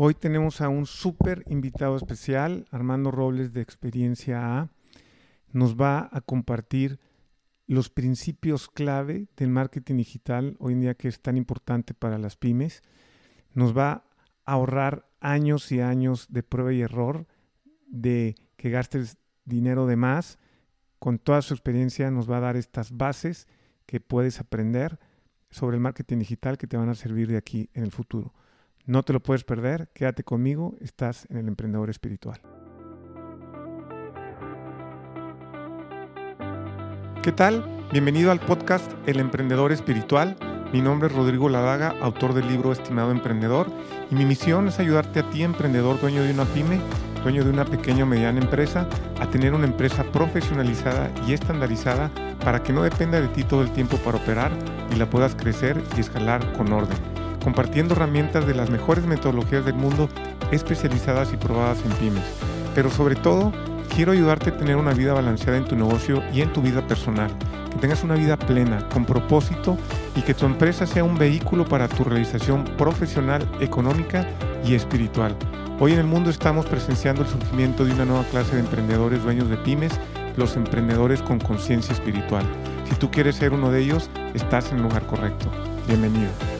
Hoy tenemos a un súper invitado especial, Armando Robles de Experiencia A. Nos va a compartir los principios clave del marketing digital hoy en día que es tan importante para las pymes. Nos va a ahorrar años y años de prueba y error, de que gastes dinero de más. Con toda su experiencia nos va a dar estas bases que puedes aprender sobre el marketing digital que te van a servir de aquí en el futuro. No te lo puedes perder, quédate conmigo, estás en el emprendedor espiritual. ¿Qué tal? Bienvenido al podcast El Emprendedor Espiritual. Mi nombre es Rodrigo Ladaga, autor del libro Estimado Emprendedor, y mi misión es ayudarte a ti, emprendedor, dueño de una pyme, dueño de una pequeña o mediana empresa, a tener una empresa profesionalizada y estandarizada para que no dependa de ti todo el tiempo para operar y la puedas crecer y escalar con orden compartiendo herramientas de las mejores metodologías del mundo especializadas y probadas en pymes. Pero sobre todo, quiero ayudarte a tener una vida balanceada en tu negocio y en tu vida personal, que tengas una vida plena, con propósito y que tu empresa sea un vehículo para tu realización profesional, económica y espiritual. Hoy en el mundo estamos presenciando el surgimiento de una nueva clase de emprendedores dueños de pymes, los emprendedores con conciencia espiritual. Si tú quieres ser uno de ellos, estás en el lugar correcto. Bienvenido.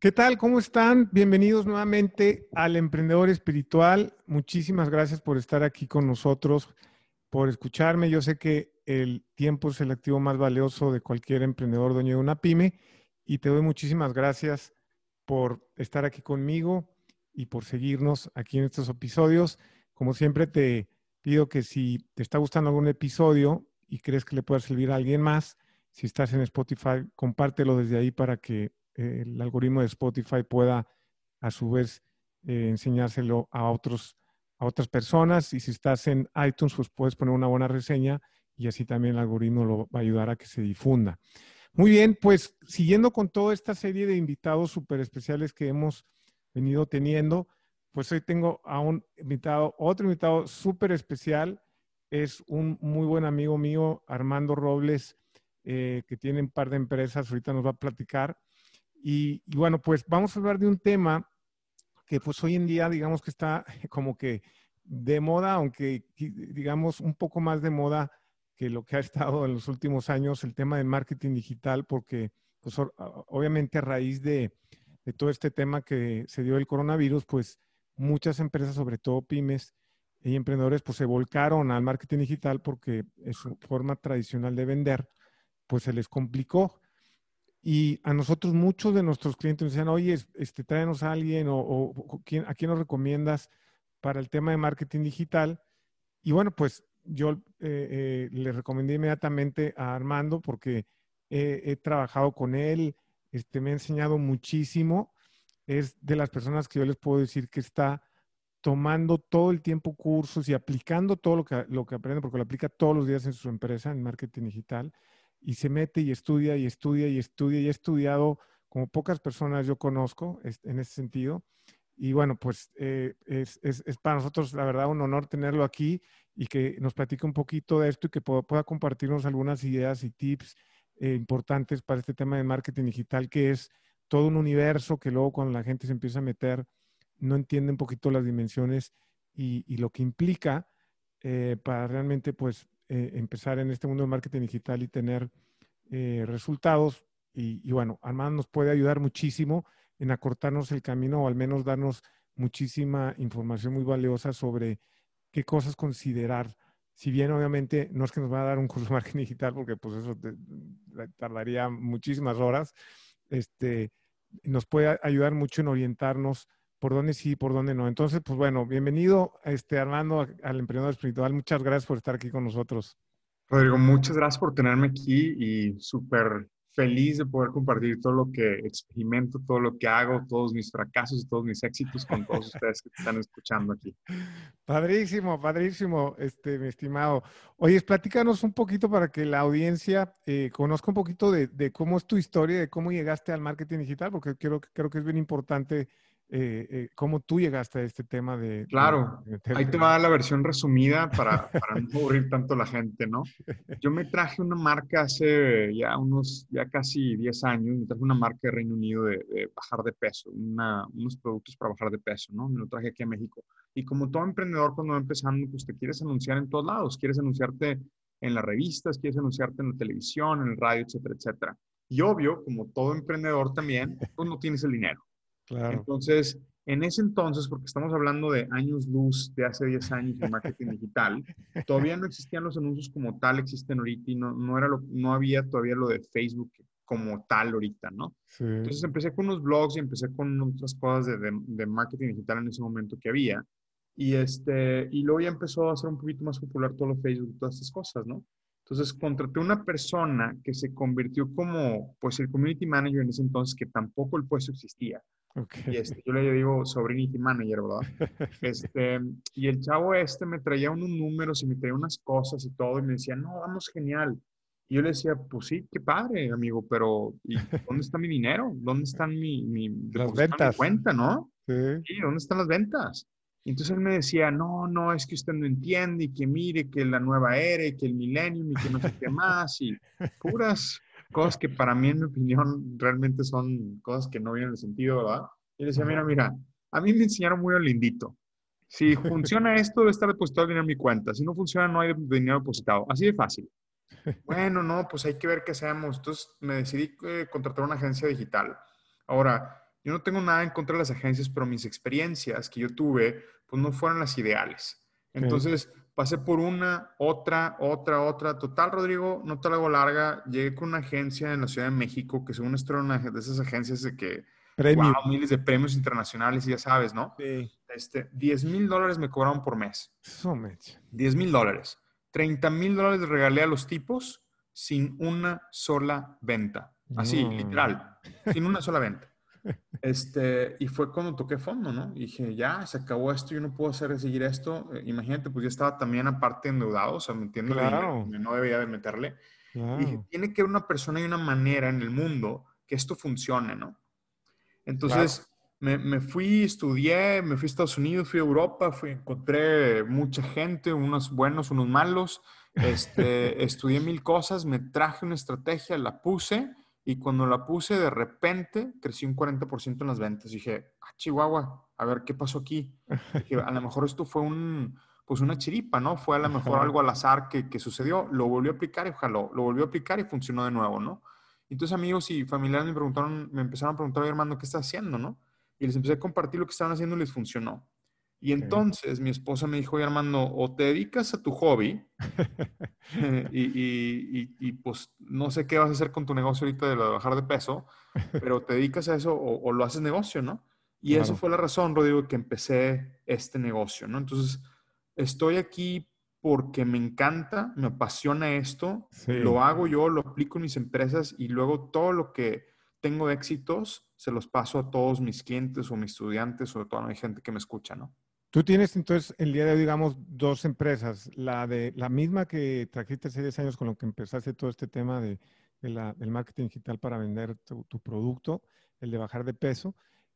¿Qué tal? ¿Cómo están? Bienvenidos nuevamente al Emprendedor Espiritual. Muchísimas gracias por estar aquí con nosotros, por escucharme. Yo sé que el tiempo es el activo más valioso de cualquier emprendedor dueño de una pyme y te doy muchísimas gracias por estar aquí conmigo y por seguirnos aquí en estos episodios. Como siempre te pido que si te está gustando algún episodio y crees que le pueda servir a alguien más, si estás en Spotify, compártelo desde ahí para que el algoritmo de Spotify pueda a su vez eh, enseñárselo a, otros, a otras personas. Y si estás en iTunes, pues puedes poner una buena reseña y así también el algoritmo lo va a ayudar a que se difunda. Muy bien, pues siguiendo con toda esta serie de invitados súper especiales que hemos venido teniendo, pues hoy tengo a un invitado, otro invitado súper especial. Es un muy buen amigo mío, Armando Robles, eh, que tiene un par de empresas, ahorita nos va a platicar. Y, bueno, pues vamos a hablar de un tema que pues hoy en día digamos que está como que de moda, aunque digamos un poco más de moda que lo que ha estado en los últimos años, el tema del marketing digital, porque pues obviamente a raíz de, todo este tema que se dio el coronavirus, pues muchas empresas, sobre todo pymes y emprendedores, pues se volcaron al marketing digital porque es su forma tradicional de vender, pues se les complicó. Y a nosotros muchos de nuestros clientes nos decían, oye, este, tráenos a alguien o, a quién nos recomiendas para el tema de marketing digital. Y bueno, pues yo eh, eh, le recomendé inmediatamente a Armando porque he trabajado con él, este, me ha enseñado muchísimo. Es de las personas que yo les puedo decir que está tomando todo el tiempo cursos y aplicando todo lo que, lo que aprende, porque lo aplica todos los días en su empresa en marketing digital y se mete y estudia y estudia y estudia y ha estudiado como pocas personas yo conozco en ese sentido. Y bueno, pues eh, es, es, es, para nosotros, la verdad, un honor tenerlo aquí y que nos platique un poquito de esto y que pueda, compartirnos algunas ideas y tips eh, importantes para este tema de marketing digital, que es todo un universo que luego cuando la gente se empieza a meter, no entiende un poquito las dimensiones y, y lo que implica eh, para realmente pues eh, empezar en este mundo de marketing digital y tener eh, resultados. Y, bueno, Armando nos puede ayudar muchísimo en acortarnos el camino o al menos darnos muchísima información muy valiosa sobre qué cosas considerar. Si bien obviamente no es que nos va a dar un curso de marketing digital, porque pues eso tardaría muchísimas horas, este, nos puede ayudar mucho en orientarnos por dónde sí, por dónde no. Entonces, pues bueno, bienvenido este, Armando al Emprendedor Espiritual. Muchas gracias por estar aquí con nosotros. Rodrigo, muchas gracias por tenerme aquí y súper feliz de poder compartir todo lo que experimento, todo lo que hago, todos mis fracasos y todos mis éxitos con todos ustedes que están escuchando aquí. Padrísimo, padrísimo, este, mi estimado. Oye, platícanos un poquito para que la audiencia eh, conozca un poquito de, de, cómo es tu historia, de cómo llegaste al marketing digital, porque creo, creo que es bien importante eh, eh, cómo tú llegaste a este tema de... Claro, ahí te va la versión resumida para, para no aburrir tanto a la gente, ¿no? Yo me traje una marca hace ya unos, ya casi 10 años, me traje una marca de Reino Unido de, bajar de peso, unos productos para bajar de peso, ¿no? Me lo traje aquí a México. Y como todo emprendedor cuando va empezando, pues te quieres anunciar en todos lados, quieres anunciarte en las revistas, quieres anunciarte en la televisión, en el radio, etcétera, etcétera. Y obvio, como todo emprendedor también, pues no tienes el dinero. Entonces, en ese entonces, porque estamos hablando de años luz de hace 10 años de marketing digital, todavía no existían los anuncios como tal, existen ahorita y no, no, era lo, no había todavía lo de Facebook como tal ahorita, ¿no? Entonces empecé con unos blogs y empecé con otras cosas de, de, marketing digital en ese momento que había. Y, este, y luego ya empezó a ser un poquito más popular todo lo Facebook y todas estas cosas, ¿no? Entonces contraté una persona que se convirtió como, pues, el community manager en ese entonces, que tampoco el puesto existía. Y este, yo le digo sobrinity manager, ¿verdad? Este, y el chavo este me traía unos números y me traía unas cosas y todo, y me decía, no, vamos genial. Y yo le decía, pues sí, qué padre, amigo, pero ¿y dónde está mi dinero? ¿Dónde están mi, mi, las ventas? cuenta, no? Sí. sí. ¿dónde están las ventas? Y entonces él me decía, no, no, es que usted no entiende y que mire que la nueva era y que el millennium y que no sé qué más y puras cosas que para mí, en mi opinión, realmente son cosas que no vienen de sentido, ¿verdad? Y le decía, mira, mira, a mí me enseñaron muy lindito. Si funciona esto, debe estar depositado el dinero en mi cuenta. Si no funciona, no hay dinero depositado. Así de fácil. Bueno, no, pues hay que ver qué hacemos. Entonces me decidí eh, contratar una agencia digital. Ahora, yo no tengo nada en contra de las agencias, pero mis experiencias que yo tuve, pues no fueron las ideales. Entonces, Pasé por una, otra, otra, otra. Total, Rodrigo, no te la hago larga. Llegué con una agencia en la Ciudad de México, que según esto era una de esas agencias de que... Wow, miles de premios internacionales y ya sabes, ¿no? Sí. Este, 10 mil dólares me cobraron por mes. So 10 mil dólares. 30 mil dólares regalé a los tipos sin una sola venta. Así, literal. Sin una sola venta. Este, y fue cuando toqué fondo, ¿no? Y dije, ya, se acabó esto, yo no puedo hacer seguir esto. Eh, imagínate, pues ya estaba también aparte endeudado, o sea, me entiendo, claro. no debía de meterle. Y dije, tiene que haber una persona y una manera en el mundo que esto funcione, ¿no? Entonces, me, me, fui, estudié, me fui a Estados Unidos, fui a Europa, fui, encontré mucha gente, unos buenos, unos malos. Este, estudié mil cosas, me traje una estrategia, la puse y cuando la puse, de repente crecí un 40% en las ventas. dije, ah, Chihuahua, a ver qué pasó aquí. Dije, a lo mejor esto fue un, pues una chiripa, ¿no? Fue a lo mejor algo al azar que, que sucedió. Lo volvió a aplicar y ojalá, lo volvió a aplicar y funcionó de nuevo, ¿no? Entonces amigos y familiares me preguntaron, me empezaron a preguntar, Armando, ¿qué estás haciendo, no? Y les empecé a compartir lo que estaban haciendo y les funcionó. Y entonces mi esposa me dijo, oye Armando, o te dedicas a tu hobby y, y, y, pues no sé qué vas a hacer con tu negocio ahorita de, bajar de peso, pero te dedicas a eso o, lo haces negocio, ¿no? Y eso fue la razón, Rodrigo, que empecé este negocio, ¿no? Entonces, estoy aquí porque me encanta, me apasiona esto, lo hago yo, lo aplico en mis empresas y luego todo lo que tengo éxitos se los paso a todos mis clientes o mis estudiantes o a toda la gente que me escucha, ¿no? Tú tienes entonces el día de hoy, digamos, dos empresas. La de la misma que trajiste hace 10 años con lo que empezaste todo este tema de, del marketing digital para vender tu, producto, el de bajar de peso.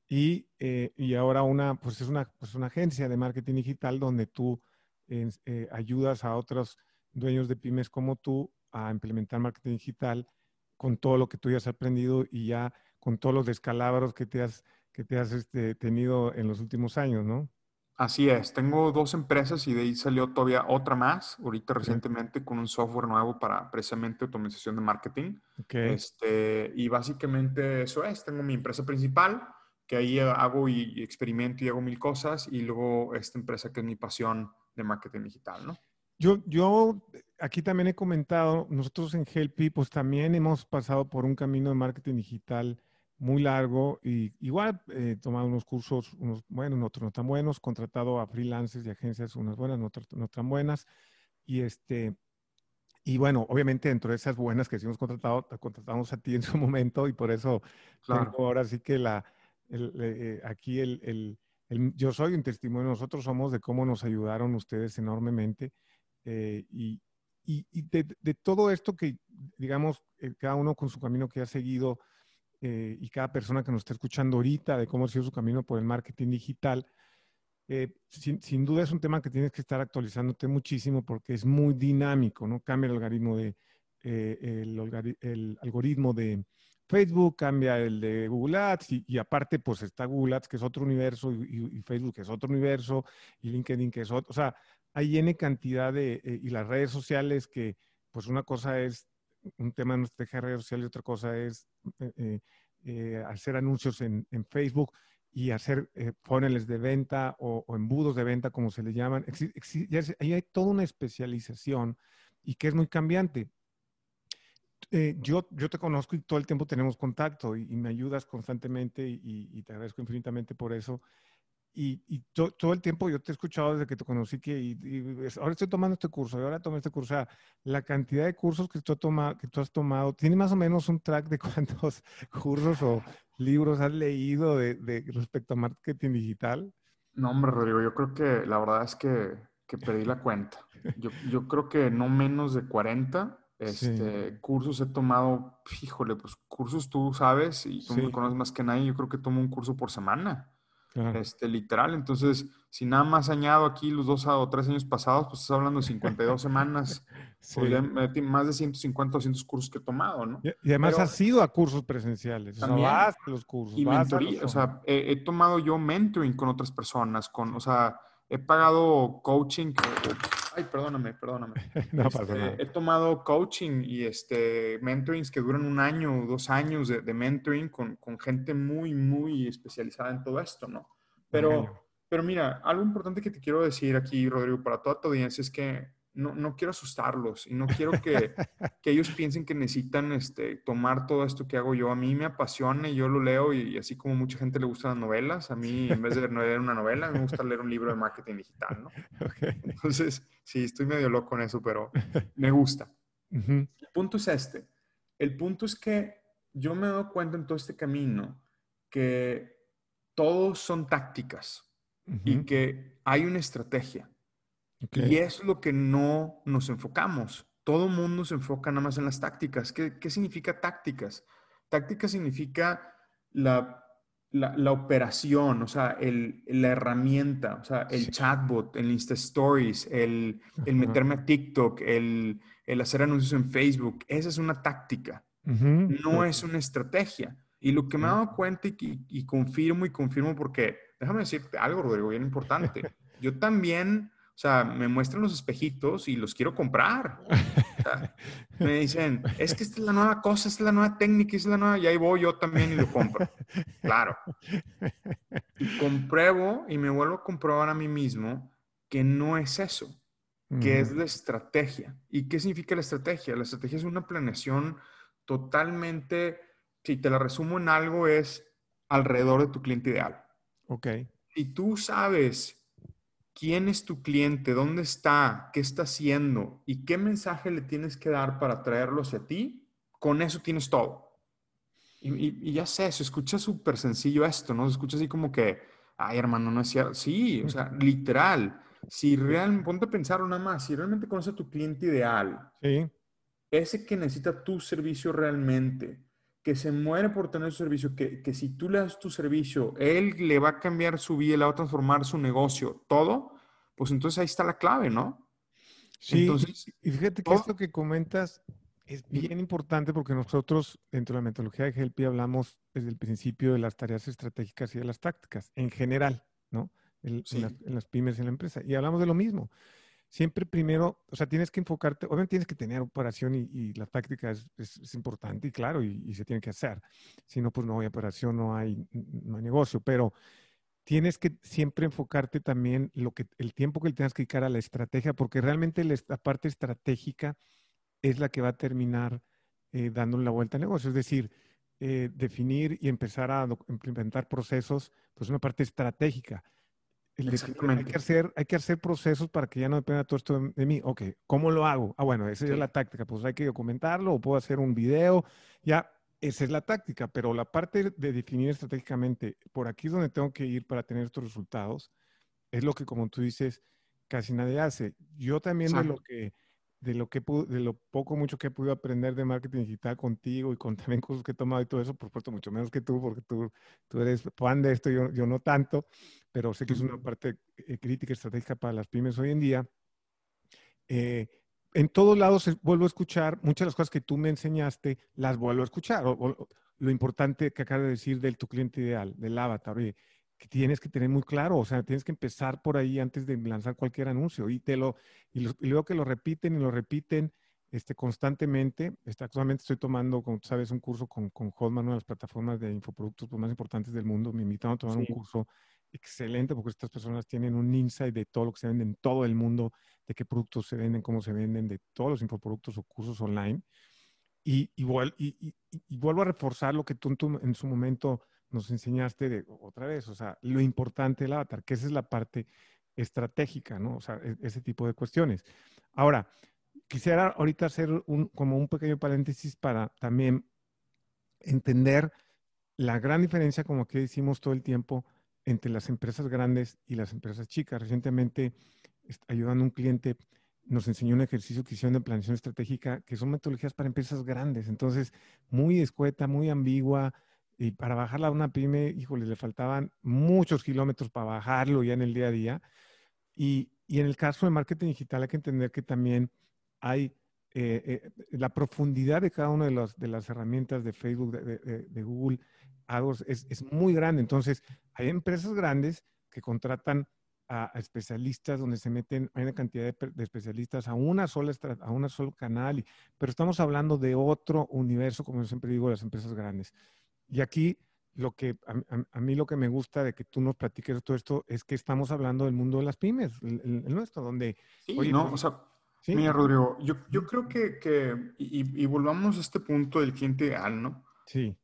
Y, eh, y ahora una, pues es una, pues una agencia de marketing digital donde tú eh, ayudas a otros dueños de pymes como tú a implementar marketing digital con todo lo que tú ya has aprendido y ya con todos los descalabros que te has, que te has este, tenido en los últimos años, ¿no? Así es, tengo dos empresas y de ahí salió todavía otra más, ahorita recientemente con un software nuevo para precisamente automatización de marketing. Este, y básicamente eso es, tengo mi empresa principal, que ahí hago y experimento y hago mil cosas, y luego esta empresa que es mi pasión de marketing digital, ¿no? Yo, yo aquí también he comentado, nosotros en Helpy pues también hemos pasado por un camino de marketing digital muy largo y igual he eh, tomado unos cursos, unos buenos, otros no tan buenos, contratado a freelancers y agencias, unas buenas, otras no tan buenas. Y este, y bueno, obviamente dentro de esas buenas que sí hemos contratado, te contratamos a ti en su momento y por eso ahora sí que la, eh, aquí el, el, el, yo soy un testimonio, nosotros somos de cómo nos ayudaron ustedes enormemente eh, y, y, y de, de, todo esto que, digamos, cada uno con su camino que ha seguido, eh, y cada persona que nos está escuchando ahorita de cómo ha sido su camino por el marketing digital, eh, sin, duda es un tema que tienes que estar actualizándote muchísimo porque es muy dinámico, ¿no? Cambia el algoritmo de, eh, el, algoritmo de Facebook, cambia el de Google Ads y, aparte pues está Google Ads que es otro universo y, y, Facebook que es otro universo y LinkedIn que es otro, o sea, hay N cantidad de, y las redes sociales que pues una cosa es un tema de nuestra redes sociales y otra cosa es eh, eh, eh, hacer anuncios en, Facebook y hacer funnels de venta o, embudos de venta, como se le llaman. ahí hay toda una especialización y que es muy cambiante. yo, yo te conozco y todo el tiempo tenemos contacto y, me ayudas constantemente y, te agradezco infinitamente por eso. Y, todo el tiempo yo te he escuchado desde que te conocí que ahora estoy tomando este curso y ahora tomé este curso. O sea, la cantidad de cursos que tú, que tú has tomado, ¿tiene más o menos un track de cuántos cursos o libros has leído de, respecto a marketing digital? No, hombre, Rodrigo, yo creo que la verdad es que, que perdí la cuenta. Yo, yo, creo que no menos de 40 este, cursos he tomado, híjole, pues cursos tú sabes y tú me conoces más que nadie, yo creo que tomo un curso por semana. Este, literal. Entonces, si nada más añado aquí los dos o tres años pasados, pues estás hablando de 52 semanas, más de 150 o 200 cursos que he tomado, ¿no? Y, además has ido a cursos presenciales, también, o sea, vas a los cursos. Y mentoría, o sea, he, tomado yo mentoring con otras personas, con, o sea, he pagado coaching. Ay, perdóname, perdóname. no pasa este, nada. He tomado coaching y este, mentorings que duran un año o dos años de, mentoring con, con, gente muy, muy especializada en todo esto, ¿no? Pero, pero mira, algo importante que te quiero decir aquí, Rodrigo, para toda tu audiencia es que no, no quiero asustarlos y no quiero que, que, ellos piensen que necesitan este, tomar todo esto que hago yo. A mí me apasiona y yo lo leo y, así como mucha gente le gustan las novelas, a mí en vez de leer una novela, me gusta leer un libro de marketing digital, ¿no? Entonces, sí, estoy medio loco en eso, pero me gusta. El punto es este. El punto es que yo me he dado cuenta en todo este camino que todos son tácticas y que hay una estrategia. Y es lo que no nos enfocamos. Todo mundo se enfoca nada más en las tácticas. ¿Qué, qué significa tácticas? Táctica significa la, la, operación, o sea, el, la herramienta, o sea, el chatbot, el Insta Stories, el, el meterme a TikTok, el, el, hacer anuncios en Facebook. Esa es una táctica, no es una estrategia. Y lo que me he dado cuenta y, y confirmo y confirmo porque, déjame decirte algo, Rodrigo, bien importante. Yo también o sea, me muestran los espejitos y los quiero comprar. me dicen, es que esta es la nueva cosa, esta es la nueva técnica, esta es la nueva, y ahí voy yo también y lo compro. Claro. Y compruebo y me vuelvo a comprobar a mí mismo que no es eso, que es la estrategia. ¿Y qué significa la estrategia? La estrategia es una planeación totalmente, si te la resumo en algo, es alrededor de tu cliente ideal. Ok. Si tú sabes quién es tu cliente, dónde está, qué está haciendo y qué mensaje le tienes que dar para traerlo hacia ti, con eso tienes todo. Y, ya sé, se escucha súper sencillo esto, ¿no? Se escucha así como que, ay, hermano, no es cierto. Sí, o sea, literal. Si realmente, ponte a pensar nada más, si realmente conoces a tu cliente ideal, ese que necesita tu servicio realmente, que se muere por tener su servicio, que, que, si tú le das tu servicio, él le va a cambiar su vida, le va a transformar su negocio, todo, pues entonces ahí está la clave, ¿no? Sí, entonces, y fíjate que esto que comentas es bien importante porque nosotros dentro de la metodología de GLP hablamos desde el principio de las tareas estratégicas y de las tácticas, en general, ¿no? en, las, en las pymes en la empresa. Y hablamos de lo mismo siempre primero, o sea, tienes que enfocarte, obviamente tienes que tener operación y, la táctica es, es, importante y claro, y, se tiene que hacer. Si no, pues no hay operación, no hay, no hay negocio, pero tienes que siempre enfocarte también lo que, el tiempo que le tengas que dedicar a la estrategia, porque realmente la, parte estratégica es la que va a terminar eh, dándole la vuelta al negocio. Es decir, eh, definir y empezar a implementar procesos, pues una parte estratégica hay que, hacer, hay que hacer procesos para que ya no dependa todo esto de, mí. Ok, ¿cómo lo hago? Ah, bueno, esa es la táctica. Pues hay que documentarlo o puedo hacer un video. Ya, esa es la táctica. Pero la parte de definir estratégicamente, por aquí es donde tengo que ir para tener estos resultados, es lo que, como tú dices, casi nadie hace. Yo también de lo que de lo que de lo poco mucho que he podido aprender de marketing digital contigo y con también cursos que he tomado y todo eso, por supuesto, mucho menos que tú, porque tú, tú eres fan de esto, yo, yo no tanto, pero sé que es una parte eh, crítica estratégica para las pymes hoy en día. Eh, en todos lados vuelvo a escuchar muchas de las cosas que tú me enseñaste, las vuelvo a escuchar. lo importante que acabas de decir del tu cliente ideal, del avatar, oye, que tienes que tener muy claro, o sea, tienes que empezar por ahí antes de lanzar cualquier anuncio y te lo y, luego que lo repiten y lo repiten este, constantemente. Este, actualmente estoy tomando, como sabes, un curso con, con Hotman, una de las plataformas de infoproductos pues, más importantes del mundo. Me invitaron a tomar un curso excelente porque estas personas tienen un insight de todo lo que se vende en todo el mundo, de qué productos se venden, cómo se venden, de todos los infoproductos o cursos online. Y, igual, y, y, vuelvo a reforzar lo que tú, tú en su momento nos enseñaste de, otra vez, o sea, lo importante del avatar, que esa es la parte estratégica, ¿no? O sea, e, ese tipo de cuestiones. Ahora, quisiera ahorita hacer un, como un pequeño paréntesis para también entender la gran diferencia, como que decimos todo el tiempo, entre las empresas grandes y las empresas chicas. Recientemente, ayudando a un cliente, nos enseñó un ejercicio que hicieron de planeación estratégica, que son metodologías para empresas grandes. Entonces, muy escueta, muy ambigua, y para bajarla a una pyme, híjole, le faltaban muchos kilómetros para bajarlo ya en el día a día. Y, y en el caso de marketing digital hay que entender que también hay eh, eh, la profundidad de cada una de, los, de las herramientas de Facebook, de, de, Google, AdWords, es, es, muy grande. Entonces, hay empresas grandes que contratan a, especialistas donde se meten, hay una cantidad de, especialistas a una sola a un solo canal, y, pero estamos hablando de otro universo, como yo siempre digo, las empresas grandes. Y aquí lo que a, mí lo que me gusta de que tú nos platiques todo esto es que estamos hablando del mundo de las pymes, el, nuestro, donde... Sí, no, pues, o sea, mira, Rodrigo, yo, yo creo que, que y, y, volvamos a este punto del cliente ideal, ¿no? Sí.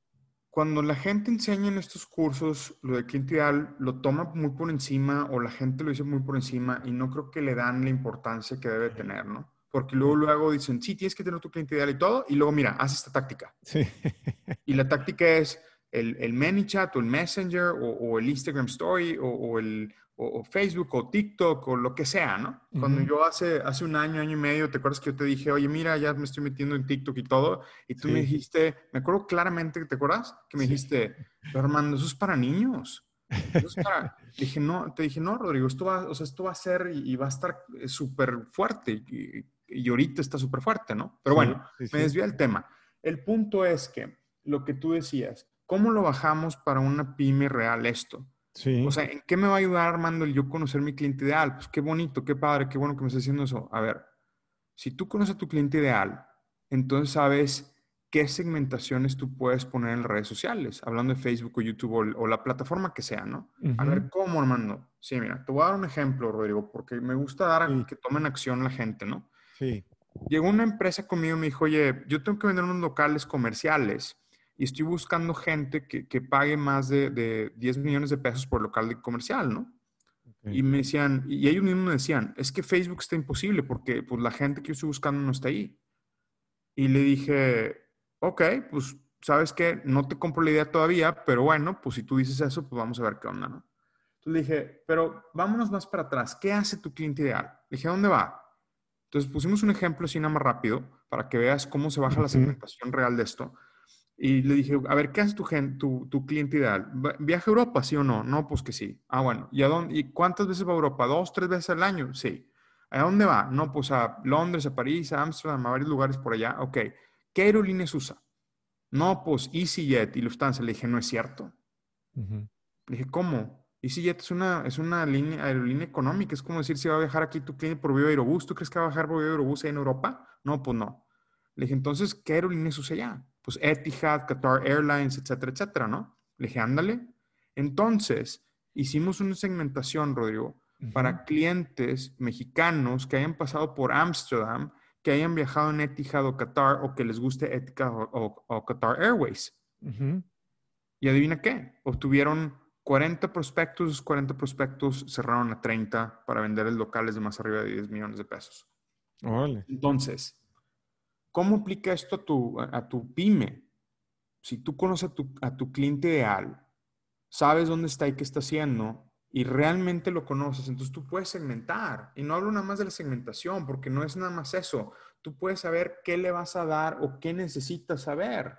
Cuando la gente enseña en estos cursos lo del cliente ideal, lo toma muy por encima o la gente lo dice muy por encima y no creo que le dan la importancia que debe tener, ¿no? Porque luego, luego dicen, sí, tienes que tener tu cliente ideal y todo, y luego, mira, haz esta táctica. Sí. Y la táctica es el, el ManyChat o el Messenger o, el Instagram Story o, el o, Facebook o TikTok o lo que sea, ¿no? Cuando yo hace, hace un año, año y medio, ¿te acuerdas que yo te dije, oye, mira, ya me estoy metiendo en TikTok y todo? Y tú me dijiste, me acuerdo claramente, ¿te acuerdas? Que me dijiste, pero Armando, eso es para niños. Eso es para... dije, no, te dije, no, Rodrigo, esto va, o sea, esto va a ser y, va a estar eh, súper fuerte. Y, y ahorita está súper fuerte, ¿no? Pero bueno, me desvía el tema. El punto es que lo que tú decías, ¿cómo lo bajamos para una pyme real esto? Sí. O sea, ¿en qué me va a ayudar, Armando, el yo conocer mi cliente ideal? Pues qué bonito, qué padre, qué bueno que me estés haciendo eso. A ver, si tú conoces a tu cliente ideal, entonces sabes qué segmentaciones tú puedes poner en redes sociales, hablando de Facebook o YouTube o, la plataforma que sea, ¿no? A ver, ¿cómo, Armando? Sí, mira, te voy a dar un ejemplo, Rodrigo, porque me gusta dar a que tomen acción la gente, ¿no? Sí. Llegó una empresa conmigo y me dijo, oye, yo tengo que vender unos locales comerciales y estoy buscando gente que, que pague más de, de, 10 millones de pesos por local comercial, ¿no? Y me decían, y ellos mismos me decían, es que Facebook está imposible porque pues, la gente que yo estoy buscando no está ahí. Y le dije, ok, pues sabes que no te compro la idea todavía, pero bueno, pues si tú dices eso, pues vamos a ver qué onda, ¿no? Entonces le dije, pero vámonos más para atrás, ¿qué hace tu cliente ideal? Le dije, ¿dónde va? Entonces pusimos un ejemplo así nada más rápido para que veas cómo se baja la segmentación real de esto. Y le dije, a ver, ¿qué hace tu, tu, tu, cliente ideal? ¿Viaja a Europa, sí o no? No, pues que sí. Ah, bueno. ¿Y, a dónde, ¿Y cuántas veces va a Europa? ¿Dos, tres veces al año? Sí. ¿A dónde va? No, pues a Londres, a París, a Amsterdam, a varios lugares por allá. Ok. ¿Qué aerolíneas usa? No, pues EasyJet y Lufthansa. Le dije, no es cierto. Le dije, ¿cómo? EasyJet es una, es una línea, aerolínea económica. Es como decir, si va a viajar aquí tu cliente por Viva Aerobús, ¿tú crees que va a viajar por Viva Aerobús en Europa? No, pues no. Le dije, entonces, ¿qué aerolíneas usa allá? Pues Etihad, Qatar Airlines, etcétera, etcétera, ¿no? Le dije, ándale. Entonces, hicimos una segmentación, Rodrigo, para clientes mexicanos que hayan pasado por Amsterdam, que hayan viajado en Etihad o Qatar o que les guste Etihad o, Qatar Airways. Y adivina qué, obtuvieron 40 prospectos, 40 prospectos cerraron a 30 para vender el locales de más arriba de 10 millones de pesos. Entonces, ¿cómo aplica esto a tu, a tu pyme? Si tú conoces a tu, a tu cliente ideal, sabes dónde está y qué está haciendo, y realmente lo conoces, entonces tú puedes segmentar. Y no hablo nada más de la segmentación, porque no es nada más eso. tú puedes saber qué le vas a dar o qué necesitas saber.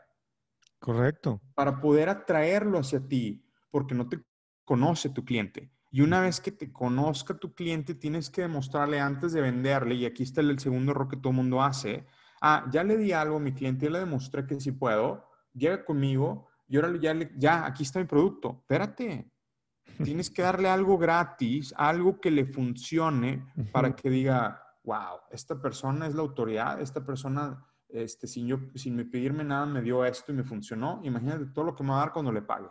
Correcto. Para poder atraerlo hacia ti, porque no te conoce tu cliente. Y una vez que te conozca tu cliente, tienes que demostrarle antes de venderle, y aquí está el segundo error que todo el mundo hace, ah, ya le di algo a mi cliente, ya le demostré que sí puedo, llega conmigo y ahora ya, ya aquí está mi producto. Espérate, tienes que darle algo gratis, algo que le funcione para que diga, wow, esta persona es la autoridad, esta persona, este, sin, yo, sin me pedirme nada, me dio esto y me funcionó. Imagínate todo lo que me va a dar cuando le pague.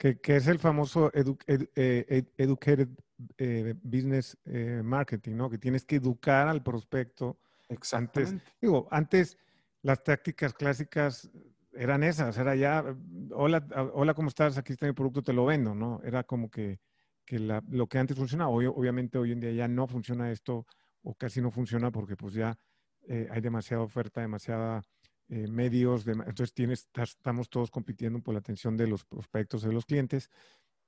Que, que es el famoso eh, Educated eh, Business eh, Marketing, ¿no? Que tienes que educar al prospecto. Exactamente. digo, antes las tácticas clásicas eran esas, era ya, hola, hola, ¿cómo estás? Aquí está mi producto, te lo vendo, ¿no? Era como que, que lo que antes funcionaba. obviamente hoy en día ya no funciona esto o casi no funciona porque pues ya eh, hay demasiada oferta, demasiada eh, medios, entonces tienes, estamos todos compitiendo por la atención de los prospectos, de los clientes.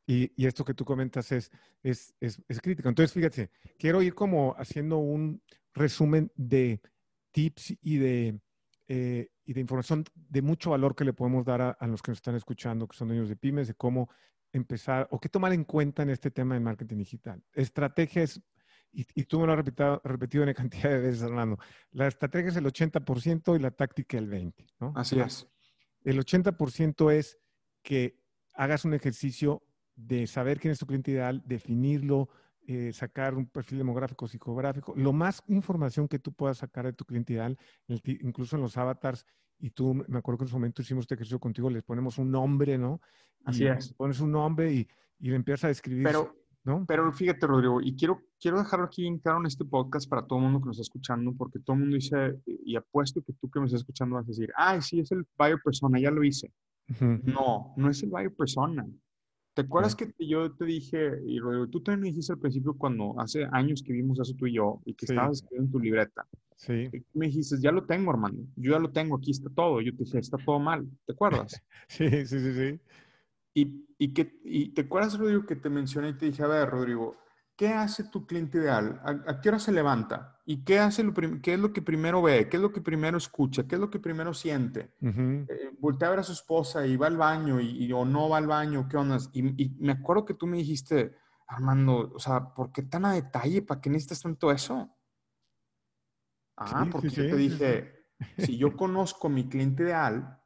Y, y esto que tú comentas es, es, es, es crítico. Entonces, fíjate, quiero ir como haciendo un resumen de tips y de eh, y de información de mucho valor que le podemos dar a, los que nos están escuchando, que son dueños de pymes, de cómo empezar o qué tomar en cuenta en este tema de marketing digital. Estrategias, y, y tú me lo has repetido, repetido una cantidad de veces, Hernando, la estrategia es el 80% y la táctica el 20%, ¿no? Así es. El 80% es que hagas un ejercicio de saber quién es tu cliente ideal, definirlo, eh, sacar un perfil demográfico, psicográfico, lo más información que tú puedas sacar de tu cliente ideal, incluso en los avatars, y tú, me acuerdo que en su momento hicimos este ejercicio contigo, les ponemos un nombre, ¿no? Así es. Pones un nombre y, y le empiezas a describir. Pero, ¿no? pero fíjate, Rodrigo, y quiero, quiero dejarlo aquí en claro en este podcast para todo el mundo que nos está escuchando, porque todo el mundo dice, y apuesto que tú que me estás escuchando vas a decir, ay, sí, es el buyer persona, ya lo hice. No, no es el buyer persona. ¿Te acuerdas que yo te dije, y tú también me dijiste al principio cuando hace años que vimos eso tú y yo, y que estabas escribiendo en tu libreta? Sí. me dijiste, ya lo tengo, hermano. Yo ya lo tengo, aquí está todo. Yo te dije, está todo mal. ¿Te acuerdas? sí, sí, sí, sí. Y, y, que, y te acuerdas, Rodrigo, que te mencioné y te dije, a ver, Rodrigo, ¿qué hace tu cliente ideal? ¿A, qué hora se levanta? ¿Y qué, hace lo qué es lo que primero ve? ¿Qué es lo que primero escucha? ¿Qué es lo que primero siente? Eh, voltea a ver a su esposa y va al baño y, o no va al baño, ¿qué onda? Y, y, me acuerdo que tú me dijiste, Armando, o sea, ¿por qué tan a detalle? ¿Para qué necesitas tanto eso? Ah, porque yo te dije, si yo conozco mi cliente ideal,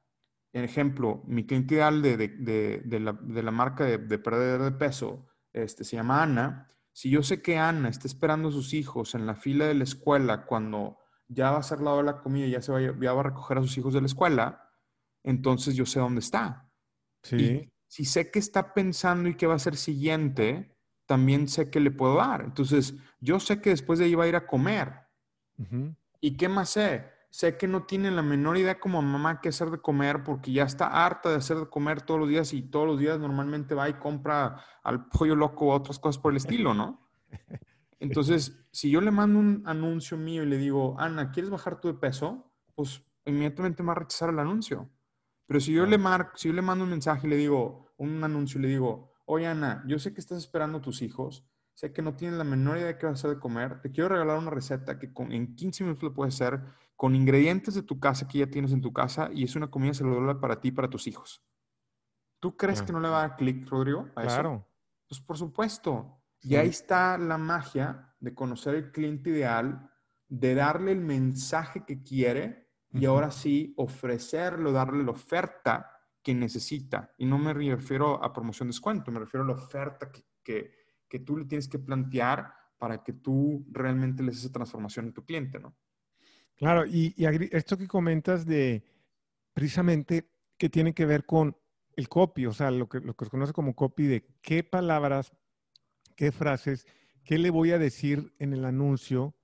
ejemplo, mi cliente ideal de, de, de, la, de la, marca de, perder de peso, este, se llama Ana, si yo sé que Ana está esperando a sus hijos en la fila de la escuela cuando ya va a ser la hora de la comida y ya, se va, ya va a recoger a sus hijos de la escuela, entonces yo sé dónde está. Sí. si sé que está pensando y qué va a ser siguiente, también sé que le puedo dar. Entonces, yo sé que después de ahí va a ir a comer. ¿Y qué más sé? Sé que no tiene la menor idea como mamá qué hacer de comer porque ya está harta de hacer de comer todos los días y todos los días normalmente va y compra al pollo loco o otras cosas por el estilo, ¿no? Entonces, si yo le mando un anuncio mío y le digo, Ana, ¿quieres bajar tu de peso? Pues inmediatamente me va a rechazar el anuncio. Pero si yo, le si yo le mando un mensaje y le digo, un anuncio y le digo, oye Ana, yo sé que estás esperando a tus hijos, sé que no tienes la menor idea de qué vas a hacer de comer, te quiero regalar una receta que en 15 minutos lo puedes hacer con ingredientes de tu casa que ya tienes en tu casa y es una comida saludable para ti y para tus hijos. ¿Tú crees que no le va a dar clic, Rodrigo? claro. Pues por supuesto. Y ahí está la magia de conocer el cliente ideal, de darle el mensaje que quiere y ahora sí ofrecerlo, darle la oferta que necesita. Y no me refiero a promoción descuento, me refiero a la oferta que, que, que tú le tienes que plantear para que tú realmente le des esa transformación a tu cliente, ¿no? Claro, y, esto que comentas de precisamente que tiene que ver con el copy, o sea, lo que, lo que se conoce como copy de qué palabras, qué frases, qué le voy a decir en el anuncio,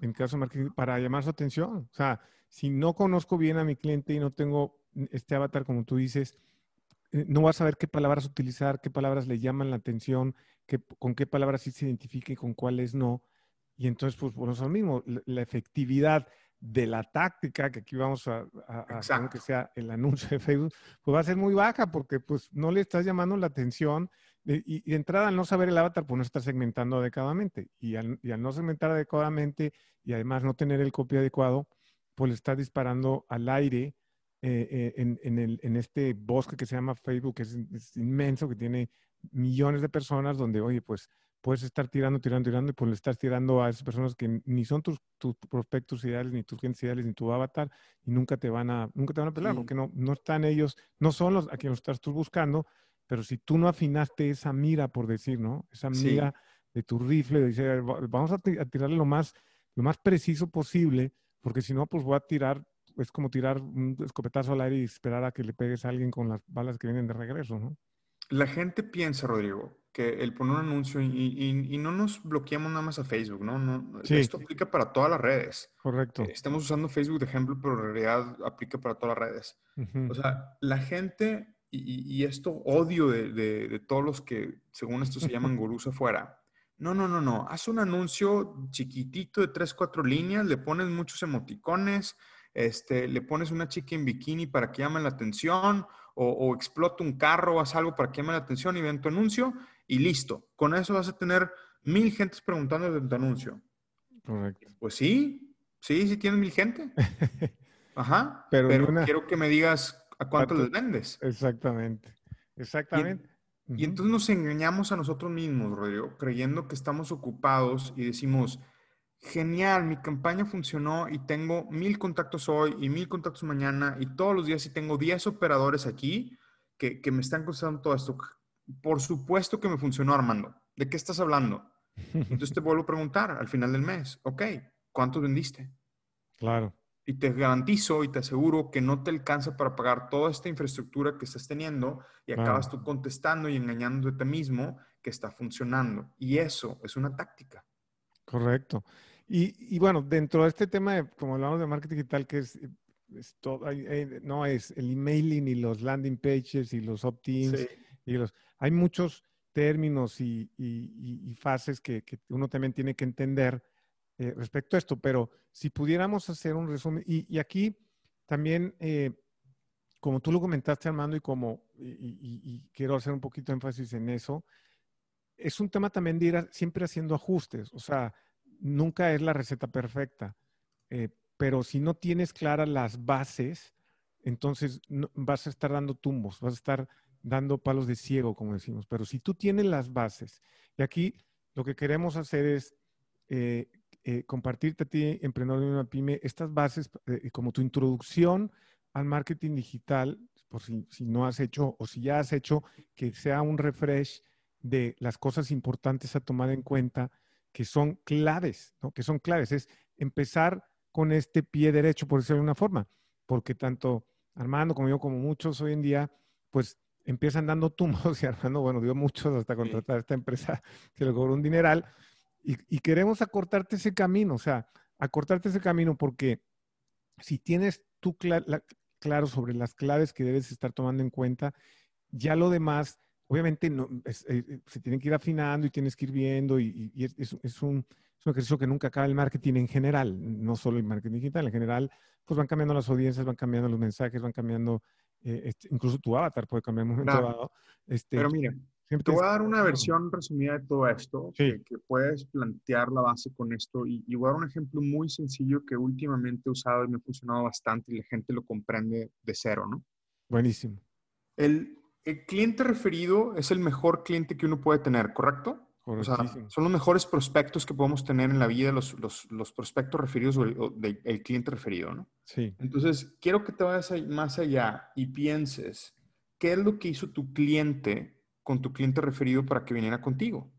en caso de marketing, para llamar su atención. O sea, si no conozco bien a mi cliente y no tengo este avatar, como tú dices, eh, no vas a saber qué palabras utilizar, qué palabras le llaman la atención, qué, con qué palabras sí se identifique y con cuáles no. Y entonces, pues, por eso mismo, la efectividad de la táctica, que aquí vamos a, hacer que sea el anuncio de Facebook, pues va a ser muy baja porque pues no le estás llamando la atención y, de entrada al no saber el avatar, pues no estás segmentando adecuadamente y al, no segmentar adecuadamente y además no tener el copy adecuado, pues le estás disparando al aire eh, eh, en, este bosque que se llama Facebook, que es, inmenso, que tiene millones de personas, donde, oye, pues puedes estar tirando, tirando, tirando, y pues le estás tirando a esas personas que ni son tus, tus prospectos ideales, ni tus clientes ideales, ni tu avatar, y nunca te van a, nunca te van a pelar, porque no, no están ellos, no son los a quienes estás tú buscando, pero si tú no afinaste esa mira, por decir, ¿no? Esa mira de tu rifle, de decir, vamos a, tirarle lo más, lo más preciso posible, porque si no, pues voy a tirar es como tirar un escopetazo al aire y esperar a que le pegues a alguien con las balas que vienen de regreso, ¿no? La gente piensa, Rodrigo, que el poner un anuncio y, no nos bloqueamos nada más a Facebook, ¿no? no Esto aplica para todas las redes. Correcto. Eh, estamos usando Facebook de ejemplo, pero en realidad aplica para todas las redes. O sea, la gente, y, esto odio de, de, todos los que, según esto, se llaman gurús afuera. No, no, no, no. Haz un anuncio chiquitito de tres, cuatro líneas, le pones muchos emoticones, este, le pones una chica en bikini para que llame la atención o, explota un carro o haz algo para que llame la atención y ven tu anuncio y listo. Con eso vas a tener mil gentes preguntando de tu anuncio. Correcto. Pues sí, sí, sí tienes mil gente. Ajá. Pero, quiero que me digas a cuánto les vendes. Exactamente. Exactamente. Y, y, entonces nos engañamos a nosotros mismos, Rodrigo, creyendo que estamos ocupados y decimos, genial, mi campaña funcionó y tengo mil contactos hoy y mil contactos mañana y todos los días y tengo 10 operadores aquí que, me están contestando todo esto. Por supuesto que me funcionó, Armando. ¿De qué estás hablando? Entonces te vuelvo a preguntar al final del mes, ok, ¿cuántos vendiste? Claro. Y te garantizo y te aseguro que no te alcanza para pagar toda esta infraestructura que estás teniendo y acabas tú contestando y engañándote a ti mismo que está funcionando. Y eso es una táctica. Correcto. Y, bueno, dentro de este tema, de, como hablamos de marketing digital, que es, todo, no es el emailing y los landing pages y los opt-ins, y los, hay muchos términos y, fases que, uno también tiene que entender eh, respecto a esto, pero si pudiéramos hacer un resumen, y, aquí también, eh, como tú lo comentaste, Armando, y como, y, quiero hacer un poquito de énfasis en eso, es un tema también de ir siempre haciendo ajustes, o sea, nunca es la receta perfecta, eh, pero si no tienes claras las bases, entonces vas a estar dando tumbos, vas a estar dando palos de ciego, como decimos, pero si tú tienes las bases, y aquí lo que queremos hacer es eh, eh, compartirte a ti, emprendedor de una pyme, estas bases como tu introducción al marketing digital, por si, si no has hecho o si ya has hecho, que sea un refresh de las cosas importantes a tomar en cuenta que son claves, ¿no? Que son claves. Es empezar con este pie derecho, por decirlo de alguna forma, porque tanto Armando como yo, como muchos hoy en día, pues empiezan dando tumbos y Armando, bueno, dio muchos hasta contratar a esta empresa que le cobró un dineral y, queremos acortarte ese camino, o sea, acortarte ese camino porque si tienes tú claro sobre las claves que debes estar tomando en cuenta, ya lo demás obviamente no, eh, eh, se tienen que ir afinando y tienes que ir viendo y, es, un, ejercicio que nunca acaba el marketing en general, no solo el marketing digital, en general, pues van cambiando las audiencias, van cambiando los mensajes, van cambiando, eh, este, incluso tu avatar puede cambiar en un momento dado. Este, Pero mira, te voy a dar una versión resumida de todo esto, que, puedes plantear la base con esto y, y, voy a dar un ejemplo muy sencillo que últimamente he usado y me ha funcionado bastante y la gente lo comprende de cero, ¿no? Buenísimo. El, el cliente referido es el mejor cliente que uno puede tener, ¿correcto? O sea, son los mejores prospectos que podemos tener en la vida, los, los, prospectos referidos o del cliente referido, ¿no? Sí. Entonces, quiero que te vayas más allá y pienses, ¿qué es lo que hizo tu cliente con tu cliente referido para que viniera contigo?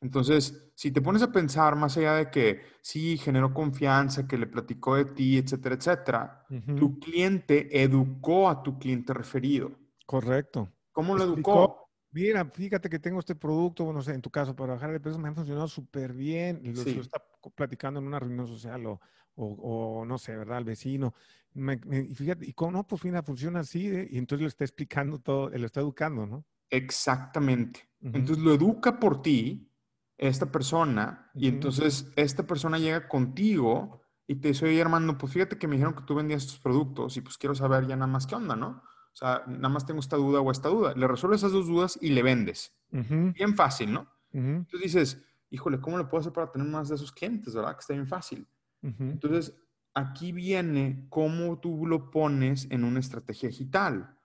Entonces, si te pones a pensar más allá de que sí, generó confianza, que le platicó de ti, etcétera, etcétera, tu cliente educó a tu cliente referido. Correcto. ¿Cómo lo educó? Mira, fíjate que tengo este producto, bueno, sé, en tu caso, para bajar de peso me ha funcionado súper bien. Lo, lo, está platicando en una reunión social o, o, no sé, ¿verdad? Al vecino. y fíjate, y cómo no, pues mira, funciona así, ¿eh? y entonces le está explicando todo, lo está educando, ¿no? Exactamente. Entonces lo educa por ti esta persona, y entonces esta persona llega contigo y te dice, oye, Armando, pues fíjate que me dijeron que tú vendías estos productos y pues quiero saber ya nada más qué onda, ¿no? O sea, nada más tengo esta duda o esta duda. Le resuelves esas dos dudas y le vendes. Bien fácil, ¿no? Entonces dices, híjole, ¿cómo le puedo hacer para tener más de esos clientes, verdad? Que está bien fácil. Entonces, aquí viene cómo tú lo pones en una estrategia digital.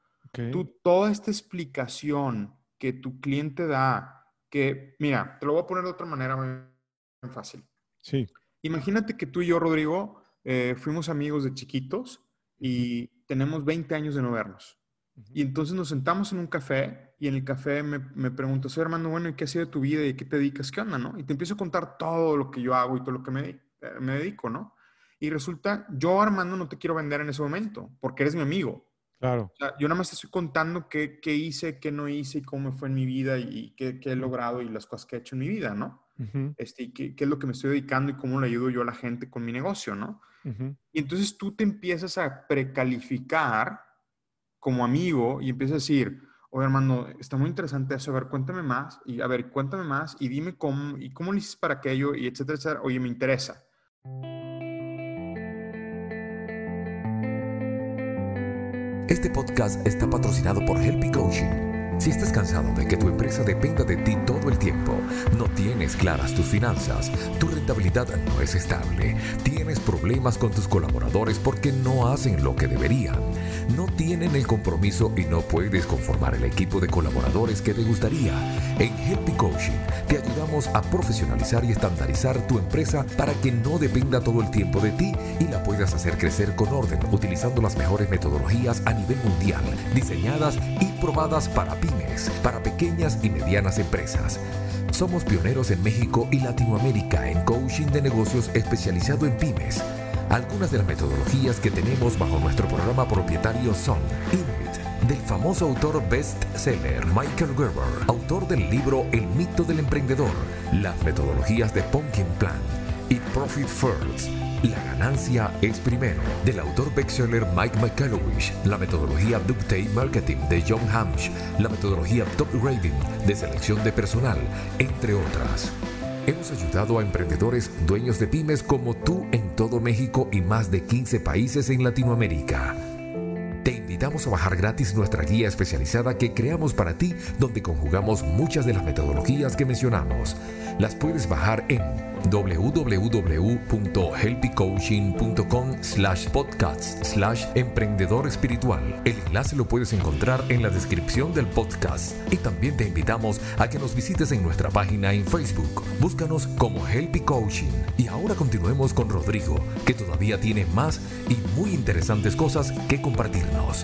Tú, toda esta explicación que tu cliente da, que, mira, te lo voy a poner de otra manera muy fácil. Sí. Imagínate que tú y yo, Rodrigo, eh, fuimos amigos de chiquitos y tenemos 20 años de no vernos. Y entonces nos sentamos en un café y en el café me, me pregunto, soy Armando, bueno, ¿y qué ha sido de tu vida y qué te dedicas? ¿Qué onda, no? Y te empiezo a contar todo lo que yo hago y todo lo que me, eh, me dedico, ¿no? Y resulta, yo Armando no te quiero vender en ese momento porque eres mi amigo. Claro. O sea, yo nada más te estoy contando qué, qué, hice, qué no hice y cómo fue en mi vida y qué, qué he logrado y las cosas que he hecho en mi vida, ¿no? este, y qué, qué, es lo que me estoy dedicando y cómo le ayudo yo a la gente con mi negocio, ¿no? Y entonces tú te empiezas a precalificar como amigo y empiezas a decir, oye hermano, está muy interesante eso, a ver, cuéntame más y a ver, cuéntame más y dime cómo y cómo lo hiciste para aquello y etcétera, etcétera. Oye, me interesa. Este podcast está patrocinado por Helpy Coaching si estás cansado de que tu empresa dependa de ti todo el tiempo, no tienes claras tus finanzas, tu rentabilidad no es estable, tienes problemas con tus colaboradores porque no hacen lo que deberían, no tienen el compromiso y no puedes conformar el equipo de colaboradores que te gustaría, en Helpy Coaching te ayudamos a profesionalizar y estandarizar tu empresa para que no dependa todo el tiempo de ti y la puedas hacer crecer con orden utilizando las mejores metodologías a nivel mundial, diseñadas y probadas para ti para pequeñas y medianas empresas. Somos pioneros en México y Latinoamérica en coaching de negocios especializado en pymes. Algunas de las metodologías que tenemos bajo nuestro programa propietario son Inuit, del famoso autor bestseller Michael Gerber, autor del libro El mito del emprendedor, las metodologías de Pumpkin Plan y Profit First. La ganancia es primero, del autor bestseller Mike McCallowich, la metodología Ductate Marketing de John Hamsh, la metodología Top Rating de selección de personal, entre otras. Hemos ayudado a emprendedores dueños de pymes como tú en todo México y más de 15 países en Latinoamérica. Invitamos a bajar gratis nuestra guía especializada que creamos para ti, donde conjugamos muchas de las metodologías que mencionamos. Las puedes bajar en www.helpycoaching.com slash podcast slash emprendedor espiritual. El enlace lo puedes encontrar en la descripción del podcast y también te invitamos a que nos visites en nuestra página en Facebook. Búscanos como Helpy Coaching. Y ahora continuemos con Rodrigo, que todavía tiene más y muy interesantes cosas que compartirnos.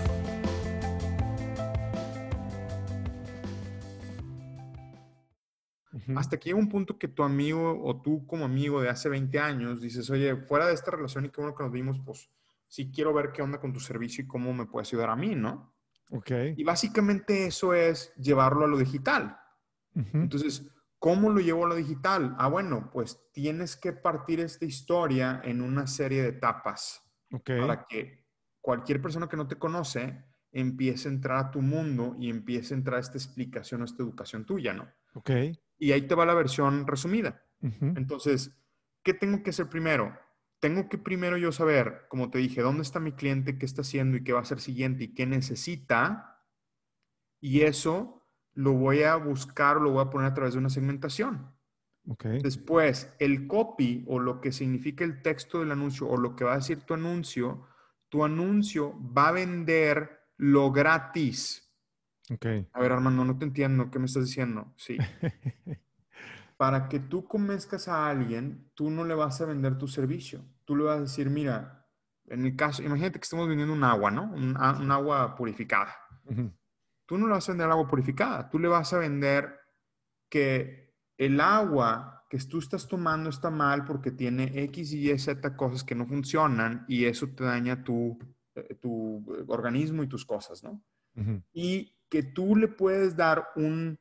Hasta que llega un punto que tu amigo o tú como amigo de hace 20 años dices, oye, fuera de esta relación y qué bueno que nos vimos, pues sí quiero ver qué onda con tu servicio y cómo me puedes ayudar a mí, ¿no? Ok. Y básicamente eso es llevarlo a lo digital. Entonces, ¿cómo lo llevo a lo digital? Ah, bueno, pues tienes que partir esta historia en una serie de etapas para que cualquier persona que no te conoce empiece a entrar a tu mundo y empiece a entrar a esta explicación, a esta educación tuya, ¿no? Ok. Y ahí te va la versión resumida. Entonces, ¿qué tengo que hacer primero? Tengo que primero yo saber, como te dije, dónde está mi cliente, qué está haciendo y qué va a hacer siguiente y qué necesita. Y eso lo voy a buscar o lo voy a poner a través de una segmentación. Okay. Después, el copy o lo que significa el texto del anuncio o lo que va a decir tu anuncio, tu anuncio va a vender lo gratis. A ver, Armando, no te entiendo. ¿Qué me estás diciendo? Sí. Para que tú convenzcas a alguien, tú no le vas a vender tu servicio. Tú le vas a decir, mira, en el caso, imagínate que estamos vendiendo un agua, ¿no? Un, agua purificada. Tú no le vas a vender agua purificada. Tú le vas a vender que el agua que tú estás tomando está mal porque tiene X, Y, Z cosas que no funcionan y eso te daña tu, eh, tu organismo y tus cosas, ¿no? Y que tú le puedes dar un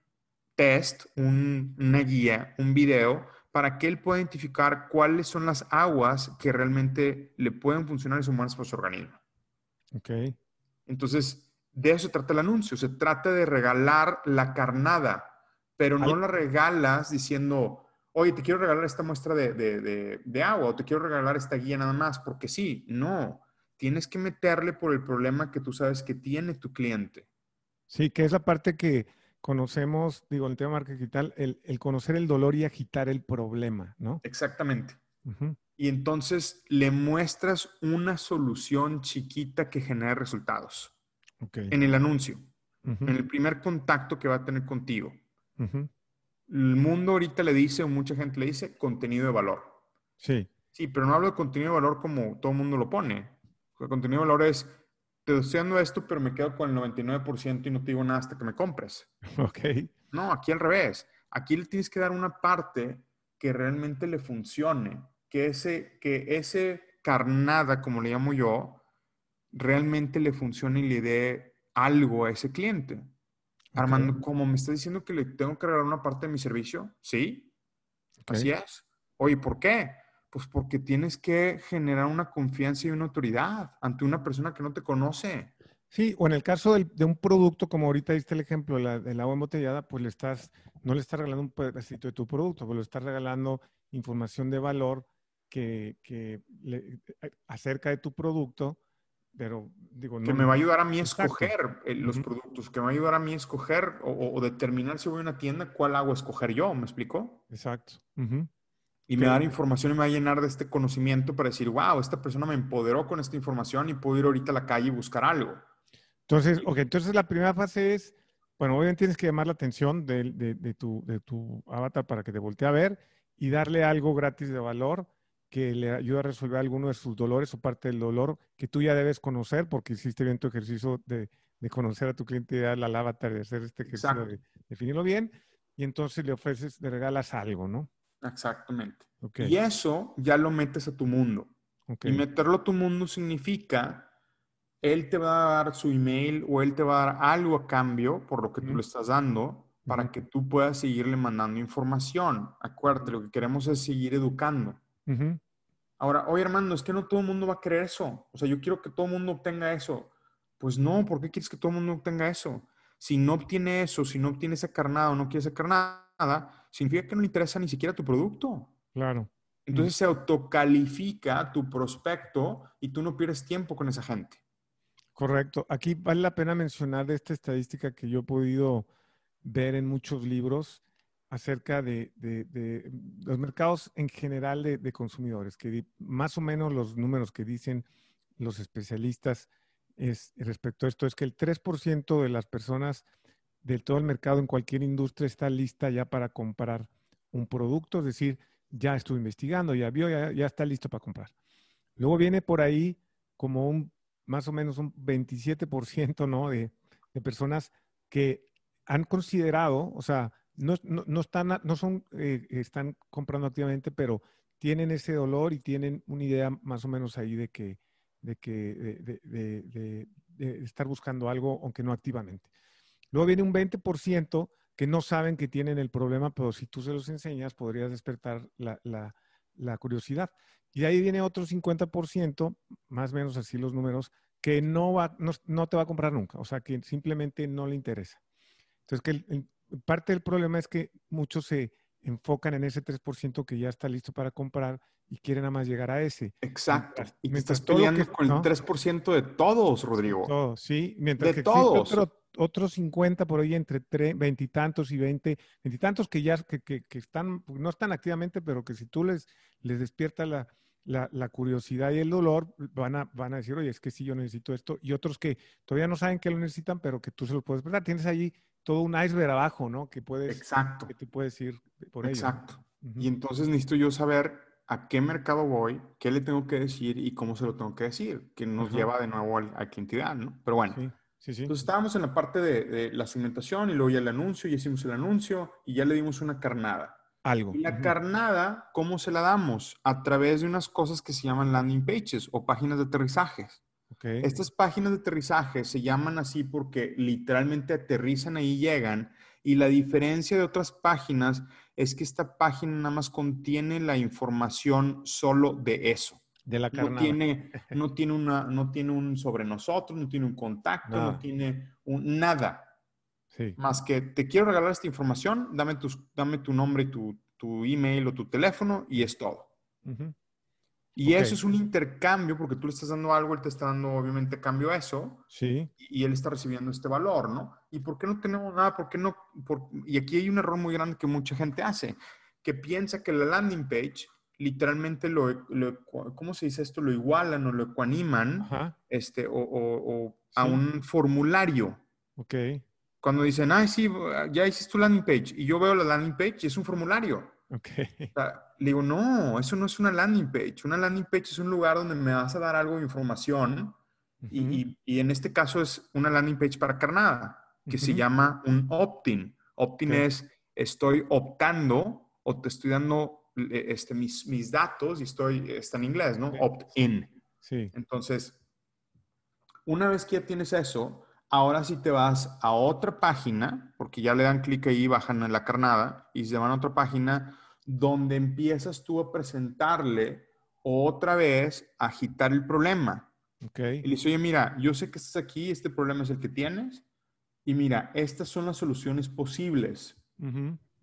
test, una guía, un video, para que él pueda identificar cuáles son las aguas que realmente le pueden funcionar y son buenas para su organismo. Ok. Entonces, de eso se trata el anuncio. Se trata de regalar la carnada, pero no la regalas diciendo, oye, te quiero regalar esta muestra de, de, de, agua o te quiero regalar esta guía nada más, porque sí, no. Tienes que meterle por el problema que tú sabes que tiene tu cliente. Sí, que es la parte que conocemos, digo, en el tema marketing digital, el, el, conocer el dolor y agitar el problema, ¿no? Exactamente. Y entonces le muestras una solución chiquita que genere resultados. En el anuncio, en el primer contacto que va a tener contigo. El mundo ahorita le dice, o mucha gente le dice, contenido de valor. Sí. Sí, pero no hablo de contenido de valor como todo el mundo lo pone. El contenido de valor es, te estoy dando esto, pero me quedo con el 99% y no te digo nada hasta que me compres. Ok. No, aquí al revés. Aquí le tienes que dar una parte que realmente le funcione, que ese, que ese carnada, como le llamo yo, realmente le funcione y le dé algo a ese cliente. Armando, como me está diciendo que le tengo que regalar una parte de mi servicio, ¿sí? Así es. Oye, ¿por qué? Pues porque tienes que generar una confianza y una autoridad ante una persona que no te conoce. Sí, o en el caso de un producto, como ahorita diste el ejemplo la, del agua embotellada, pues le estás, no le estás regalando un pedacito de tu producto, pues le estás regalando información de valor que, que le, eh, acerca de tu producto pero digo, no, que me va a ayudar a mí a escoger los productos, que me va a ayudar a mí a escoger o, determinar si voy a una tienda, cuál hago escoger yo, ¿me explico? Exacto. Y me va a dar información y me va a llenar de este conocimiento para decir, wow, esta persona me empoderó con esta información y puedo ir ahorita a la calle y buscar algo. Entonces, ok, entonces la primera fase es, bueno, obviamente tienes que llamar la atención de, de, tu, de tu avatar para que te voltee a ver y darle algo gratis de valor que le ayuda a resolver alguno de sus dolores o parte del dolor que tú ya debes conocer porque hiciste bien tu ejercicio de, conocer a tu cliente ideal, al avatar, de hacer este ejercicio de definirlo bien y entonces le ofreces, le regalas algo, ¿no? Exactamente. Y eso ya lo metes a tu mundo. Y meterlo a tu mundo significa, él te va a dar su email o él te va a dar algo a cambio por lo que tú le estás dando para que tú puedas seguirle mandando información. Acuérdate, lo que queremos es seguir educando. Ahora, oye hermano, es que no todo el mundo va a querer eso. O sea, yo quiero que todo el mundo obtenga eso. Pues no, ¿por qué quieres que todo el mundo obtenga eso? Si no obtiene eso, si no obtiene esa carnada o no quiere esa carnada, significa que no le interesa ni siquiera tu producto. Claro. Entonces se autocalifica tu prospecto y tú no pierdes tiempo con esa gente. Correcto. Aquí vale la pena mencionar esta estadística que yo he podido ver en muchos libros acerca de, los mercados en general de, consumidores, que más o menos los números que dicen los especialistas es, respecto a esto es que el 3% de las personas del todo el mercado en cualquier industria está lista ya para comprar un producto, es decir, ya estuvo investigando, ya vio, ya, ya está listo para comprar. Luego viene por ahí como un más o menos un 27% ¿no? de, de personas que han considerado, o sea, no, no, están, no son, eh, están comprando activamente, pero tienen ese dolor y tienen una idea más o menos ahí de que, de, que, de, estar buscando algo, aunque no activamente. Luego viene un 20% que no saben que tienen el problema, pero si tú se los enseñas, podrías despertar la, la, la curiosidad. Y de ahí viene otro 50%, más o menos así los números, que no, va, no, no, te va a comprar nunca, o sea, que simplemente no le interesa. Entonces, que el, parte del problema es que muchos se enfocan en ese 3% que ya está listo para comprar y quieren nada más llegar a ese. Exacto. Y te estás peleando con el 3% de todos, Rodrigo. De todos, sí. Mientras de que todos. Otro, 50 por ahí entre veintitantos y veinte, veintitantos que ya que, que, que, están, no están activamente, pero que si tú les, les despiertas la, la, la, curiosidad y el dolor, van a, van a decir, oye, es que sí, yo necesito esto. Y otros que todavía no saben que lo necesitan, pero que tú se lo puedes prestar. Tienes allí todo un iceberg abajo, ¿no? Que puedes, Exacto. que tú puedes ir por ello. Exacto. Y entonces necesito yo saber a qué mercado voy, qué le tengo que decir y cómo se lo tengo que decir, que nos lleva de nuevo a, a identidad, ¿no? Pero bueno. Sí. Sí, sí. Entonces estábamos en la parte de, de, la segmentación y luego ya el anuncio, ya hicimos el anuncio y ya le dimos una carnada. Algo. Y la carnada, ¿cómo se la damos? A través de unas cosas que se llaman landing pages o páginas de aterrizajes. Estas páginas de aterrizaje se llaman así porque literalmente aterrizan ahí y llegan. Y la diferencia de otras páginas es que esta página nada más contiene la información solo de eso. De la no tiene, no tiene, una, no tiene un sobre nosotros, no tiene un contacto, no, tiene un, nada. Más que te quiero regalar esta información, dame, tus, dame tu nombre y tu, tu email o tu teléfono y es todo. Y eso es un intercambio porque tú le estás dando algo, él te está dando obviamente cambio a eso. Sí. Y, él está recibiendo este valor, ¿no? ¿Y por qué no tenemos nada? ¿Por qué no? y aquí hay un error muy grande que mucha gente hace, que piensa que la landing page literalmente lo, lo- ¿cómo se dice esto? Lo igualan o lo ecuaniman Ajá. este, o, o- o a Sí. un formulario. Ok. Cuando dicen, ay, sí, ya hiciste tu landing page, y yo veo la landing page y es un formulario. Ok. O sea, le digo, no, eso no es una landing page. Una landing page es un lugar donde me vas a dar algo de información y, y- y en este caso es una landing page para carnada, que se llama un opt-in. Opt-in Ok. es, estoy optando o te estoy dando eh, este, mis, mis datos y estoy, está en inglés, ¿no? Opt-in. Sí. Entonces, una vez que ya tienes eso, ahora sí te vas a otra página, porque ya le dan clic ahí, bajan en la carnada y se van a otra página donde empiezas tú a presentarle otra vez, a agitar el problema. Ok. Y le dices, oye, mira, yo sé que estás aquí, este problema es el que tienes, y mira, estas son las soluciones posibles.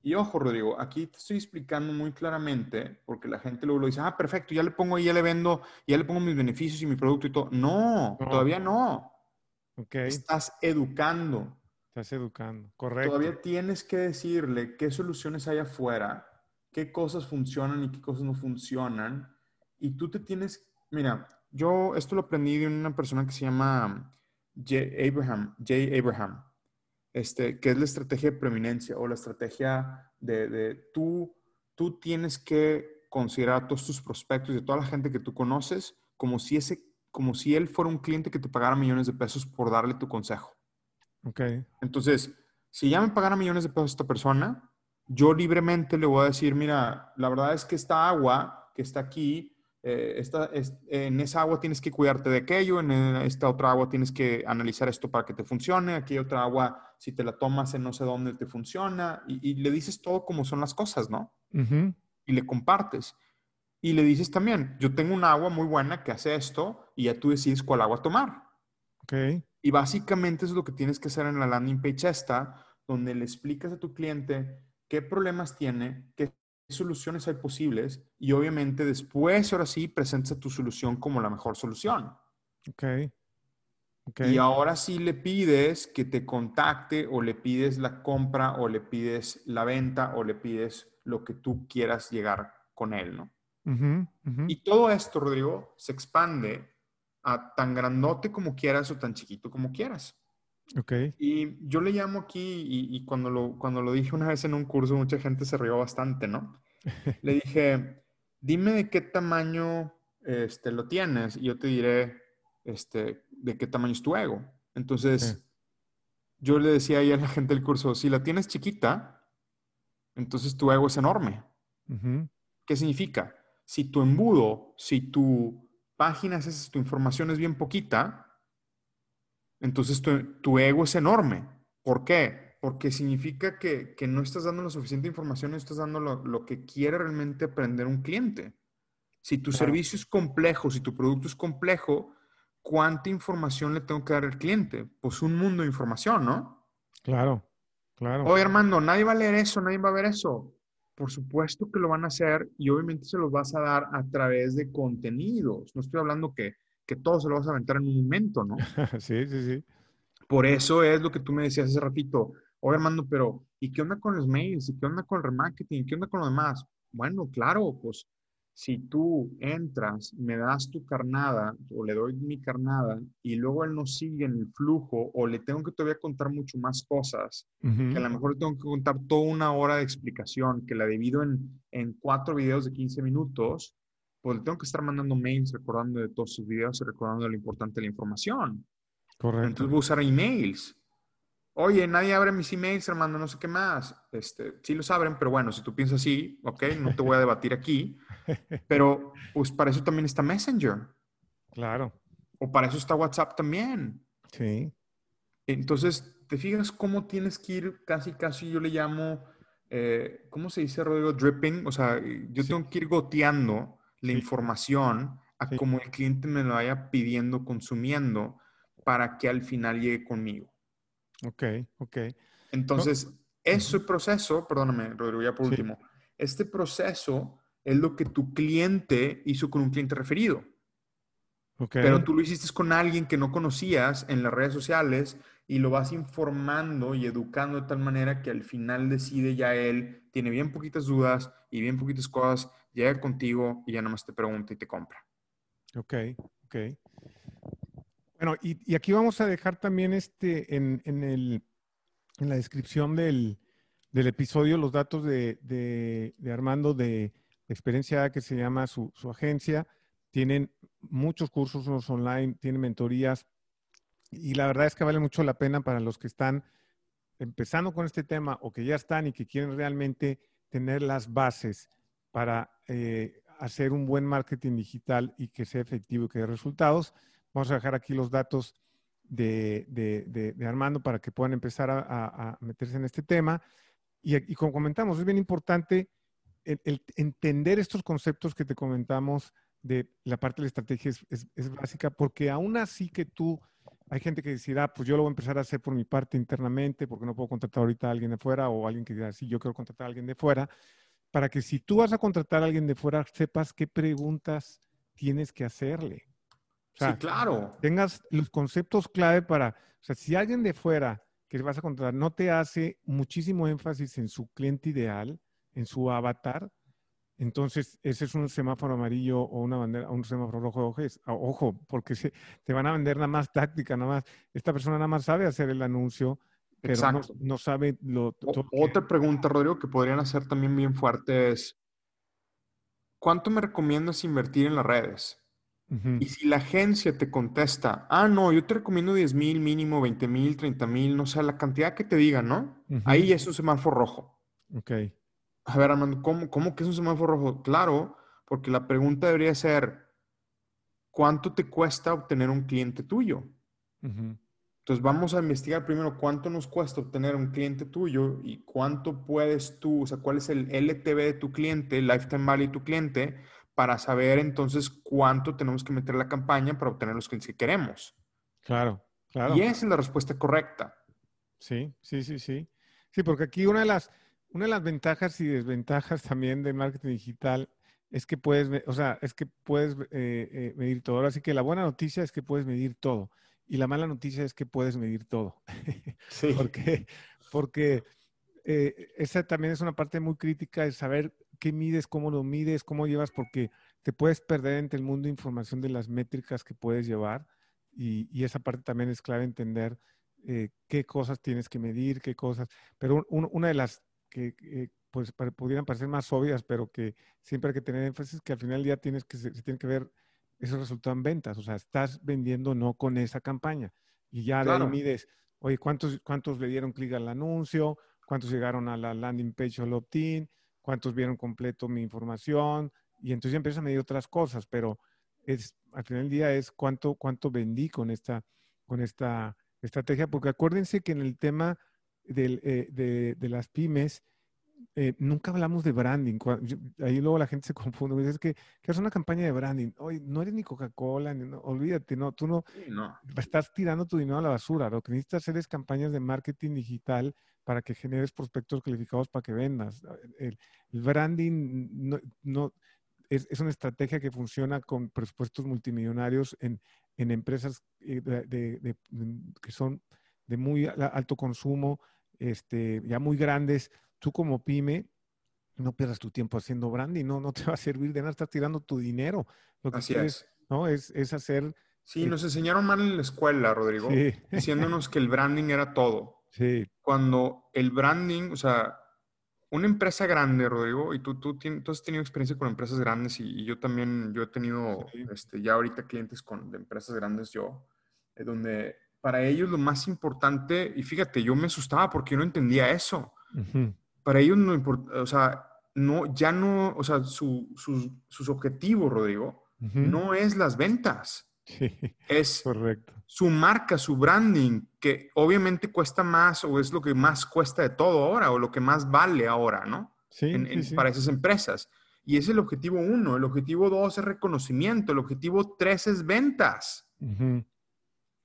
Y ojo, Rodrigo, aquí te estoy explicando muy claramente, porque la gente luego lo dice, ah, perfecto, ya le pongo ahí, ya le vendo, ya le pongo mis beneficios y mi producto y todo. No, No. todavía no. Ok. Estás educando. Estás educando. Correcto. Todavía tienes que decirle qué soluciones hay afuera, qué cosas funcionan y qué cosas no funcionan. Y tú te tienes, mira, yo esto lo aprendí de una persona que se llama Jay Abraham, Jay Abraham, este, que es la estrategia de preeminencia o la estrategia de, de tú, tú tienes que considerar a todos tus prospectos y a toda la gente que tú conoces como si, ese, como si él fuera un cliente que te pagara millones de pesos por darle tu consejo. Ok. Entonces, si ya me pagara millones de pesos esta persona, yo libremente le voy a decir, mira, la verdad es que esta agua que está aquí, eh, esta- es- en esa agua tienes que cuidarte de aquello, en esta otra agua tienes que analizar esto para que te funcione, aquí otra agua, si te la tomas en no sé dónde te funciona, y, y le dices todo como son las cosas, ¿no? Y le compartes. Y le dices también, yo tengo una agua muy buena que hace esto, y ya tú decides cuál agua tomar. Ok. Y básicamente eso es lo que tienes que hacer en la landing page esta, donde le explicas a tu cliente qué problemas tiene, qué soluciones hay posibles y obviamente después, ahora sí, presentas tu solución como la mejor solución. Ok. Ok. Y ahora sí le pides que te contacte o le pides la compra o le pides la venta o le pides lo que tú quieras llegar con él, ¿no? Ujú, ujú. Y todo esto, Rodrigo, se expande a tan grandote como quieras o tan chiquito como quieras. Ok. Y yo le llamo aquí, y, y cuando, lo, cuando lo dije una vez en un curso, mucha gente se rió bastante, ¿no? Le dije, dime de qué tamaño este, lo tienes y yo te diré este, de qué tamaño es tu ego. Entonces, Sí. yo le decía ahí a la gente del curso, si la tienes chiquita, entonces tu ego es enorme. Ujú. ¿Qué significa? Si tu embudo, si tu página, es- tu información es bien poquita, entonces tu, tu ego es enorme. ¿Por qué? Porque significa que, que no estás dando la suficiente información, no estás dando lo, lo que quiere realmente aprender un cliente. Si tu Claro. servicio es complejo, si tu producto es complejo, ¿cuánta información le tengo que dar al cliente? Pues un mundo de información, ¿no? Claro. Claro. Oye, Armando, nadie va a leer eso, nadie va a ver eso. Por supuesto que lo van a hacer y obviamente se los vas a dar a través de contenidos. No estoy hablando que, que todo se lo vas a aventar en un momento, ¿no? Sí, sí, sí. Por eso es lo que tú me decías hace ratito. Oye, Armando, pero ¿y qué onda con los mails? ¿Y qué onda con el remarketing? ¿Y qué onda con lo demás? Bueno, claro, pues si tú entras, me das tu carnada o le doy mi carnada y luego él no sigue en el flujo o le tengo que todavía contar mucho más cosas, que a lo mejor le tengo que contar toda una hora de explicación, que la divido en, en cuatro videos de 15 minutos, pues le tengo que estar mandando mails recordando de todos sus videos y recordando lo importante de la información. Correcto. Entonces voy a usar emails. Oye, nadie abre mis emails, Armando, no sé qué más. Este, sí los abren, pero bueno, si tú piensas así, ok, no te voy a debatir aquí. Pero pues para eso también está Messenger. Claro. O para eso está WhatsApp también. Sí. Entonces, ¿te fijas cómo tienes que ir casi, casi, yo le llamo, eh, ¿cómo se dice, Rodrigo? Dripping. O sea, yo Sí. tengo que ir goteando la Sí. información a Sí. como el cliente me lo vaya pidiendo, consumiendo, para que al final llegue conmigo. Ok, ok. Entonces, ese proceso, perdóname, Rodrigo, ya por Sí. último, este proceso es lo que tu cliente hizo con un cliente referido. Pero tú lo hiciste con alguien que no conocías en las redes sociales y lo vas informando y educando de tal manera que al final decide ya él, tiene bien poquitas dudas y bien poquitas cosas, llega contigo y ya nomás te pregunta y te compra. Ok, ok. Bueno, y, aquí vamos a dejar también este en, el, en la descripción del, episodio los datos de, Armando de experiencia que se llama su, su agencia. Tienen muchos cursos online, tienen mentorías y la verdad es que vale mucho la pena para los que están empezando con este tema o que ya están y que quieren realmente tener las bases para eh, hacer un buen marketing digital y que sea efectivo y que dé resultados. Vamos a dejar aquí los datos de, Armando para que puedan empezar a, meterse en este tema. Y, como comentamos, es bien importante entender estos conceptos que te comentamos de la parte de la estrategia es, básica, porque aún así que tú, hay gente que decirá, pues yo lo voy a empezar a hacer por mi parte internamente, porque no puedo contratar ahorita a alguien de fuera, o alguien que diga, sí, yo quiero contratar a alguien de fuera, para que si tú vas a contratar a alguien de fuera, sepas qué preguntas tienes que hacerle. Sí, claro. Tengas los conceptos clave para, o sea, si alguien de fuera que vas a contratar no te hace muchísimo énfasis en su cliente ideal, en su avatar, entonces, ese es un semáforo amarillo o una bandera, un semáforo rojo. Ojo, porque se, te van a vender nada más táctica, nada más. Esta persona nada más sabe hacer el anuncio, pero no, sabe lo. otra pregunta, Rodrigo, que podrían hacer también bien fuerte es: ¿cuánto me recomiendas invertir en las redes? Y si la agencia te contesta, ah, no, yo te recomiendo 10 mil mínimo, 20 mil, 30 mil, no sé, la cantidad que te digan, ¿no? Ahí es un semáforo rojo. Ok. A ver, Armando, ¿cómo, ¿cómo que es un semáforo rojo? Claro, porque la pregunta debería ser, ¿cuánto te cuesta obtener un cliente tuyo? Entonces vamos a investigar primero cuánto nos cuesta obtener un cliente tuyo y cuánto puedes tú, o sea, cuál es el LTV de tu cliente, el lifetime value de tu cliente, para saber entonces cuánto tenemos que meter en la campaña para obtener los clientes que queremos. Claro, claro. Y esa es la respuesta correcta. Sí, sí, sí, sí. Sí, porque aquí una de las, una de las ventajas y desventajas también del marketing digital es que puedes, o sea, es que puedes eh, eh, medir todo. Ahora sí que la buena noticia es que puedes medir todo y la mala noticia es que puedes medir todo. Sí. porque porque eh, esa también es una parte muy crítica de saber qué mides, cómo lo mides, cómo llevas, porque te puedes perder entre el mundo de información de las métricas que puedes llevar y, esa parte también es clave entender qué cosas tienes que medir, qué cosas. Pero una de las que pues pudieran parecer más obvias, pero que siempre hay que tener énfasis que al final del día tienes que, se, tiene que ver esos resultados en ventas. O sea, estás vendiendo no con esa campaña. Y ya de ahí mides, oye, ¿cuántos, ¿cuántos le dieron clic al anuncio? ¿Cuántos llegaron a la landing page o al opt-in? ¿Cuántos vieron completo mi información? Y entonces ya empiezas a medir otras cosas, pero es, al final del día es cuánto, cuánto vendí con esta, con esta estrategia, porque acuérdense que en el tema eh, de, las pymes, eh, nunca hablamos de branding. Ahí luego la gente se confunde. Dice, es que, que es una campaña de branding. Oye, no eres ni Coca-Cola, olvídate, no, tú no, estás tirando tu dinero a la basura. Lo que necesitas hacer es campañas de marketing digital para que generes prospectos calificados para que vendas. El, branding no, es, una estrategia que funciona con presupuestos multimillonarios en, empresas eh, de, que son de muy alto consumo, este, ya muy grandes, tú como pyme, no pierdas tu tiempo haciendo branding, no, no te va a servir de nada, estás tirando tu dinero. Lo que Así es. ¿no? Es, hacer... Sí, nos enseñaron mal en la escuela, Rodrigo, diciéndonos que el branding era todo. Sí. Cuando el branding, o sea, una empresa grande, Rodrigo, y tú, tú, tú has tenido experiencia con empresas grandes y, yo también, yo he tenido este, ya ahorita clientes con, de empresas grandes yo, eh, donde para ellos lo más importante, y fíjate, yo me asustaba porque yo no entendía eso. Para ellos no importa, o sea, no, ya no, o sea, su, sus, sus objetivos, Rodrigo, no es las ventas. Sí, es correcto. su marca, su branding, que obviamente cuesta más o es lo que más cuesta de todo ahora o lo que más vale ahora, ¿no? Sí, Para esas empresas. Y es el objetivo uno. El objetivo dos es reconocimiento. El objetivo tres es ventas.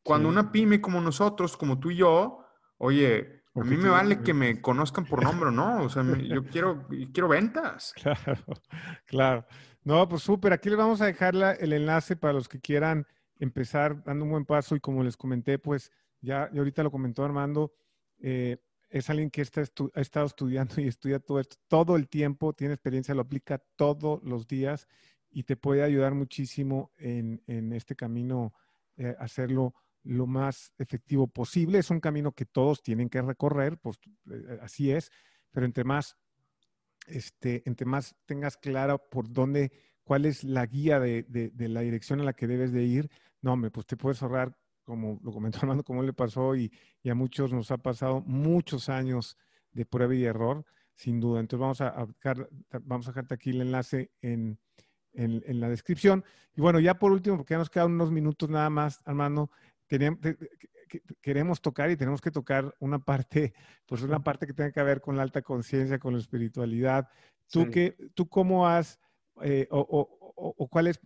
Cuando una pyme como nosotros, como tú y yo, oye, a mí me vale que me conozcan por nombre, ¿no? O sea, yo quiero, quiero ventas. Claro, claro. No, pues súper. Aquí les vamos a dejar el enlace para los que quieran empezar dando un buen paso y como les comenté, pues ya, y ahorita lo comentó Armando, eh, es alguien que está ha estado estudiando y estudia todo esto todo el tiempo, tiene experiencia, lo aplica todos los días y te puede ayudar muchísimo en, en este camino, eh, hacerlo lo más efectivo posible. Es un camino que todos tienen que recorrer, pues eh, así es, pero entre más, este, entre más tengas clara por dónde, cuál es la guía de, de, la dirección a la que debes de ir, no, hombre, pues te puedes ahorrar como lo comentó Armando, como le pasó y, y, a muchos nos ha pasado muchos años de prueba y error, sin duda. Entonces vamos a, vamos a dejarte aquí el enlace en, en, en, la descripción. Y bueno, ya por último, porque ya nos quedan unos minutos nada más, Armando, tenemos, queremos tocar y tenemos que tocar una parte, pues una parte que tenga que ver con la alta conciencia, con la espiritualidad. ¿Tú, qué, tú cómo has, eh, o, o, cuál es,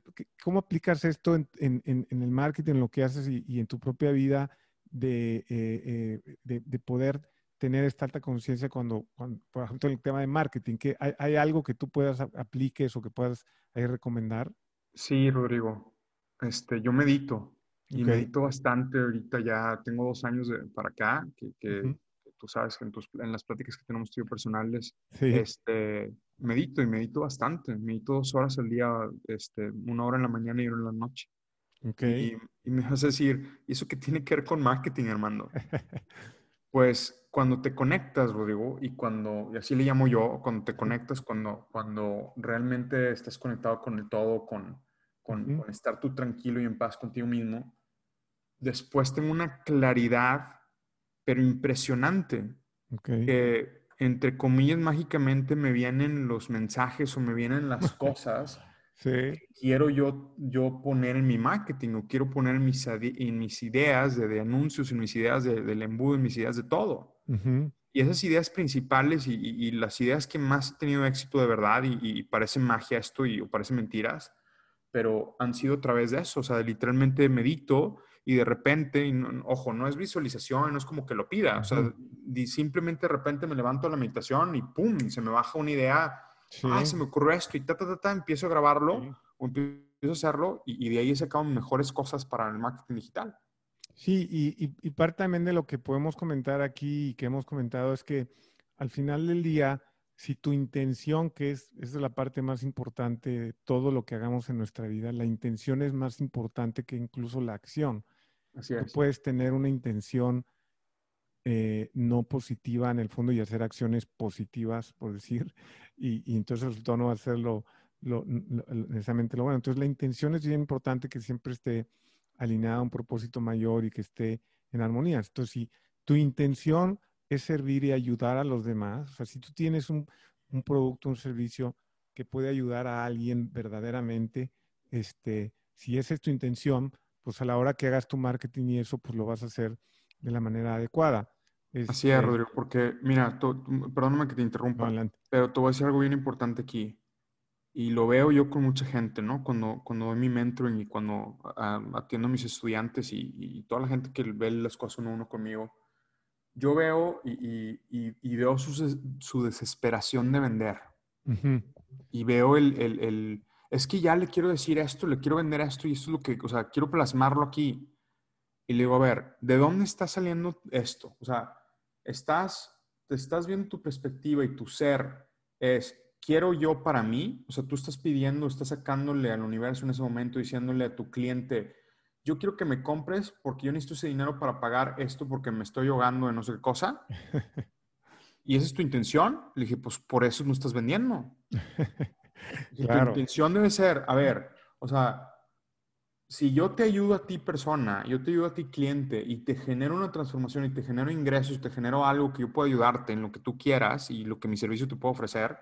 cómo aplicas esto en, en, en, el marketing, en lo que haces y, en tu propia vida de, eh, eh, de, de, poder tener esta alta conciencia cuando, cuando, por ejemplo, el tema de marketing, que hay, hay algo que tú puedas apliques o que puedas ahí recomendar? Sí, Rodrigo. Este, yo medito y medito bastante ahorita ya tengo dos años de, para acá que, que, tú sabes que en, tus, en, las pláticas que tenemos tú personales, este, medito y medito bastante. Medito dos horas al día, este, una hora en la mañana y una en la noche. Okay. Y, me vas a decir, ¿y eso qué tiene que ver con marketing, Armando? pues cuando te conectas, Rodrigo, y cuando, y así le llamo yo, cuando te conectas, cuando, cuando realmente estás conectado con el todo, con, con, con estar tú tranquilo y en paz contigo mismo, después tengo una claridad, pero impresionante, que entre comillas, mágicamente me vienen los mensajes o me vienen las cosas que quiero yo, yo poner en mi marketing o quiero poner en mis, en mis ideas de, anuncios, en mis ideas de, del embudo, en mis ideas de todo. Y esas ideas principales y, las ideas que más han tenido éxito de verdad y, y parece magia esto y o parece mentiras, pero han sido a través de eso, o sea, literalmente medito y de repente, ojo, no es visualización, no es como que lo pida, o sea, simplemente de repente me levanto a la meditación y ¡pum! Se me baja una idea, ¡ay, se me ocurrió esto! Y ta, ta, ta, ta empiezo a grabarlo, o empiezo a hacerlo y, de ahí he sacado mejores cosas para el marketing digital. Sí, y, y, parte también de lo que podemos comentar aquí y que hemos comentado es que al final del día, si tu intención, que es, es la parte más importante de todo lo que hagamos en nuestra vida, la intención es más importante que incluso la acción. Tú puedes tener una intención eh, no positiva en el fondo y hacer acciones positivas, por decir, y, entonces el resultado no va a ser lo, necesariamente lo bueno. Entonces la intención es bien importante que siempre esté alineada a un propósito mayor y que esté en armonía. Entonces, si tu intención es servir y ayudar a los demás, o sea, si tú tienes un, un producto, un servicio que puede ayudar a alguien verdaderamente, este, si esa es tu intención, pues a la hora que hagas tu marketing y eso, pues lo vas a hacer de la manera adecuada. Así es, este Rodrigo, porque mira, perdóname que te interrumpa, pero te voy a decir algo bien importante aquí. Y lo veo yo con mucha gente, ¿no? Cuando, cuando doy mi mentoring y cuando atiendo a mis estudiantes y, toda la gente que ve las cosas uno a uno conmigo, yo veo y, y veo su, su, desesperación de vender. Y veo el, el, el es que ya le quiero decir esto, le quiero vender esto y esto es lo que, o sea, quiero plasmarlo aquí. Y le digo, a ver, ¿de dónde está saliendo esto? O sea, estás, te estás viendo tu perspectiva y tu ser es, quiero yo para mí, o sea, tú estás pidiendo, estás sacándole al universo en ese momento, diciéndole a tu cliente, yo quiero que me compres porque yo necesito ese dinero para pagar esto porque me estoy ahogando en no sé qué cosa. ¿Y esa es tu intención? Le dije, pues por eso no estás vendiendo. La intención debe ser, a ver, o sea, si yo te ayudo a ti persona, yo te ayudo a ti cliente y te genero una transformación y te genero ingresos, te genero algo que yo puedo ayudarte en lo que tú quieras y lo que mi servicio te puedo ofrecer,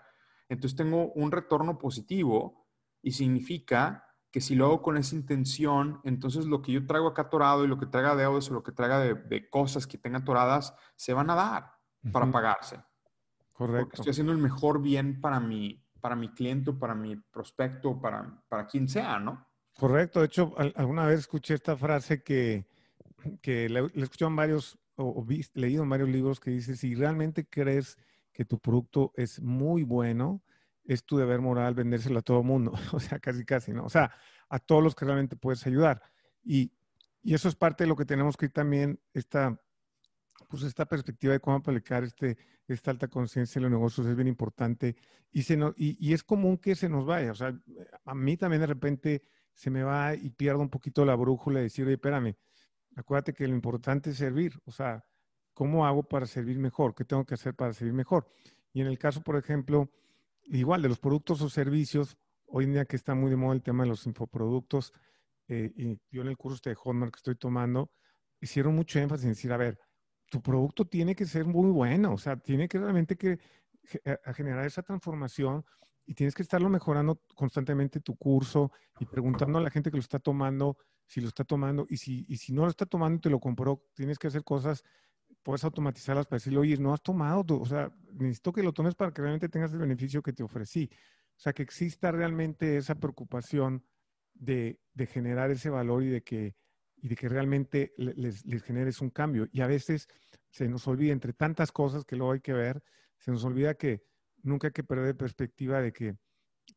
entonces tengo un retorno positivo y significa que si lo hago con esa intención, entonces lo que yo traigo acá atorado y lo que traiga deudas o lo que traiga de, cosas que tenga atoradas, se van a dar para pagarse. Correcto. Porque estoy haciendo el mejor bien para mi, para mi cliente, para mi prospecto, para, para quien sea, ¿no? Correcto. De hecho, alguna vez escuché esta frase que, que le, he escuchado en varios, o, leído en varios libros que dice, si realmente crees que tu producto es muy bueno, es tu deber moral vendérselo a todo el mundo. o sea, casi, casi, ¿no? O sea, a todos los que realmente puedes ayudar. Y, y eso es parte de lo que tenemos que ir también, esta, pues esta perspectiva de cómo aplicar este, esta alta conciencia en los negocios es bien importante y, se y, y, es común que se nos vaya. O sea, a mí también de repente se me va y pierdo un poquito la brújula de decir, oye, espérame, acuérdate que lo importante es servir. O sea, ¿cómo hago para servir mejor? ¿Qué tengo que hacer para servir mejor? Y en el caso, por ejemplo, igual de los productos o servicios, hoy en día que está muy de moda el tema de los infoproductos, eh, y yo en el curso de Hotmart que estoy tomando, hicieron mucho énfasis en decir, a ver, tu producto tiene que ser muy bueno, o sea, tiene que realmente que generar esa transformación y tienes que estarlo mejorando constantemente tu curso y preguntando a la gente que lo está tomando si lo está tomando y si, y si no lo está tomando y te lo compró, tienes que hacer cosas, puedes automatizarlas para decirle, oye, no has tomado, o sea, necesito que lo tomes para que realmente tengas el beneficio que te ofrecí. O sea, que exista realmente esa preocupación de, de generar ese valor y de que, y de que realmente les, les, generes un cambio. Y a veces se nos olvida, entre tantas cosas que luego hay que ver, se nos olvida que nunca hay que perder perspectiva de que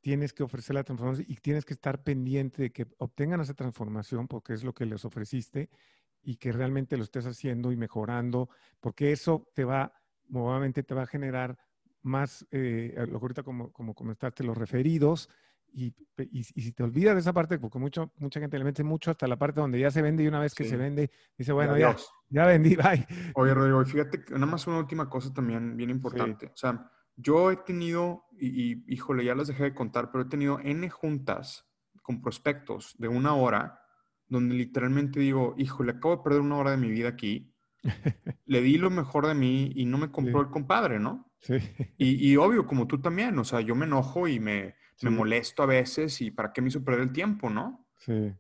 tienes que ofrecer la transformación y tienes que estar pendiente de que obtengan esa transformación porque es lo que les ofreciste y que realmente lo estés haciendo y mejorando, porque eso te va, nuevamente te va a generar más, eh, lo ahorita como, como comentaste, los referidos, y, y, si te olvidas de esa parte, porque mucho, mucha gente le mete mucho hasta la parte donde ya se vende y una vez que se vende, dice, bueno, ya, ya, vendí, bye. Oye, Rodrigo, fíjate, nada más una última cosa también bien importante. O sea, yo he tenido, y, híjole, ya las dejé de contar, pero he tenido N juntas con prospectos de una hora, donde literalmente digo, híjole, acabo de perder una hora de mi vida aquí. Le di lo mejor de mí y no me compró el compadre, ¿no? Sí. Y, y, obvio, como tú también, o sea, yo me enojo y me, me molesto a veces y para qué me hizo perder el tiempo, ¿no? Sí.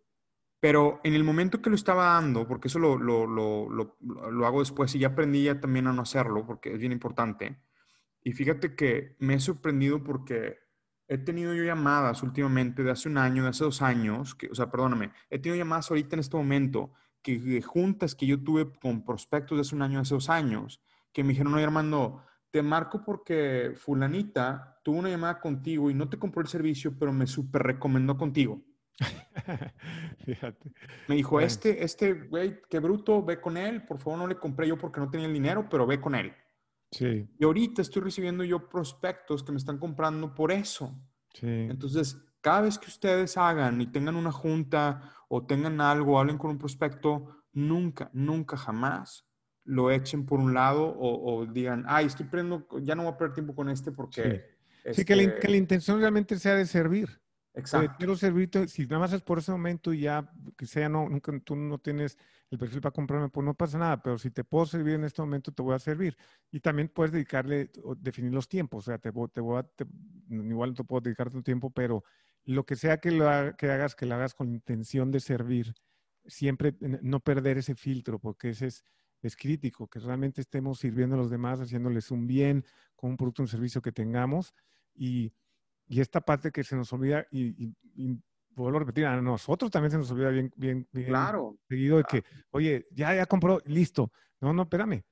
Pero en el momento que lo estaba dando, porque eso lo, lo, lo, lo, hago después y ya aprendí ya también a no hacerlo, porque es bien importante, y fíjate que me he sorprendido porque he tenido yo llamadas últimamente de hace un año, de hace dos años, que, o sea, perdóname, he tenido llamadas ahorita en este momento que juntas que yo tuve con prospectos de hace un año, de hace dos años, que me dijeron, oye Armando, te marco porque fulanita tuvo una llamada contigo y no te compró el servicio, pero me súper recomendó contigo. Fíjate. Me dijo, este, este güey, qué bruto, ve con él, por favor no le compré yo porque no tenía el dinero, pero ve con él. Sí. Y ahorita estoy recibiendo yo prospectos que me están comprando por eso. Sí. Entonces, cada vez que ustedes hagan y tengan una junta o tengan algo, hablen con un prospecto, nunca, nunca, jamás lo echen por un lado o, digan, ay, estoy perdiendo, ya no voy a perder tiempo con este porque... Sí, que, la, este que, la, intención realmente sea de servir. Exacto. quiero servirte, si nada más es por ese momento y ya, que sea, no, nunca, tú no tienes el perfil para comprarme, pues no pasa nada, pero si te puedo servir en este momento, te voy a servir. Y también puedes dedicarle, definir los tiempos, o sea, te, te voy a, igual no te puedo dedicar tu tiempo, pero lo que sea que, lo que hagas, que lo hagas con intención de servir, siempre no perder ese filtro, porque ese es, es crítico, que realmente estemos sirviendo a los demás, haciéndoles un bien con un producto o un servicio que tengamos y y esta parte que se nos olvida, y, y, vuelvo a repetir, a nosotros también se nos olvida bien, bien, bien claro, seguido de que, oye, ya, ya compró, listo. No, no, espérame.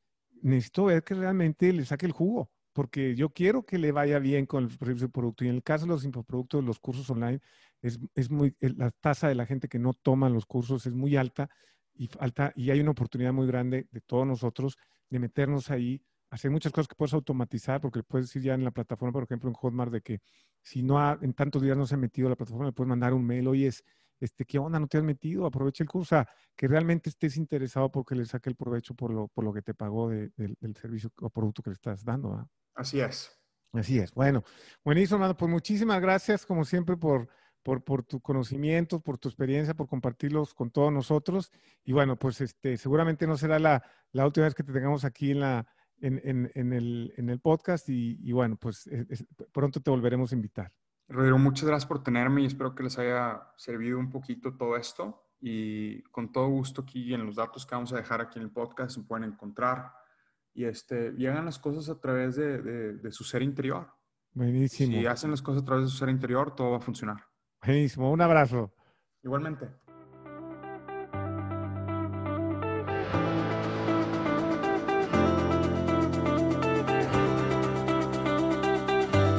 Necesito ver que realmente le saque el jugo, porque yo quiero que le vaya bien con el producto. Y en el caso de los infoproductos, los cursos online, es, es muy, la tasa de la gente que no toma los cursos es muy alta y, alta, y hay una oportunidad muy grande de todos nosotros de meternos ahí hacer muchas cosas que puedes automatizar, porque puedes decir ya en la plataforma, por ejemplo, en Hotmart, de que si no ha, en tantos días no se ha metido a la plataforma, le puedes mandar un mail, oye, es, este, ¿qué onda? ¿No te has metido? Aprovecha el curso. O sea, que realmente estés interesado porque le saque el provecho por lo, por lo que te pagó del servicio o producto que le estás dando. Así es. Así es. Bueno, buenísimo, hermano. Pues muchísimas gracias, como siempre, por, por, por tu conocimiento, por tu experiencia, por compartirlos con todos nosotros. Y bueno, pues este, seguramente no será la, la última vez que te tengamos aquí en la, en, en, el, en el, podcast y, bueno, pues pronto te volveremos a invitar. Rodrigo, muchas gracias por tenerme y espero que les haya servido un poquito todo esto y con todo gusto aquí en los datos que vamos a dejar aquí en el podcast se pueden encontrar y, este, y hagan las cosas a través de, de, su ser interior. Buenísimo. Si hacen las cosas a través de su ser interior, todo va a funcionar. Buenísimo. Un abrazo. Igualmente.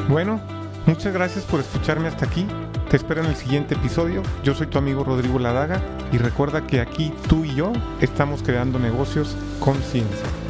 Bueno, Muchas gracias por escucharme hasta aquí. Te espero en el siguiente episodio. Yo soy tu amigo Rodrigo Ladaga y recuerda que aquí tú y yo estamos creando negocios con ciencia.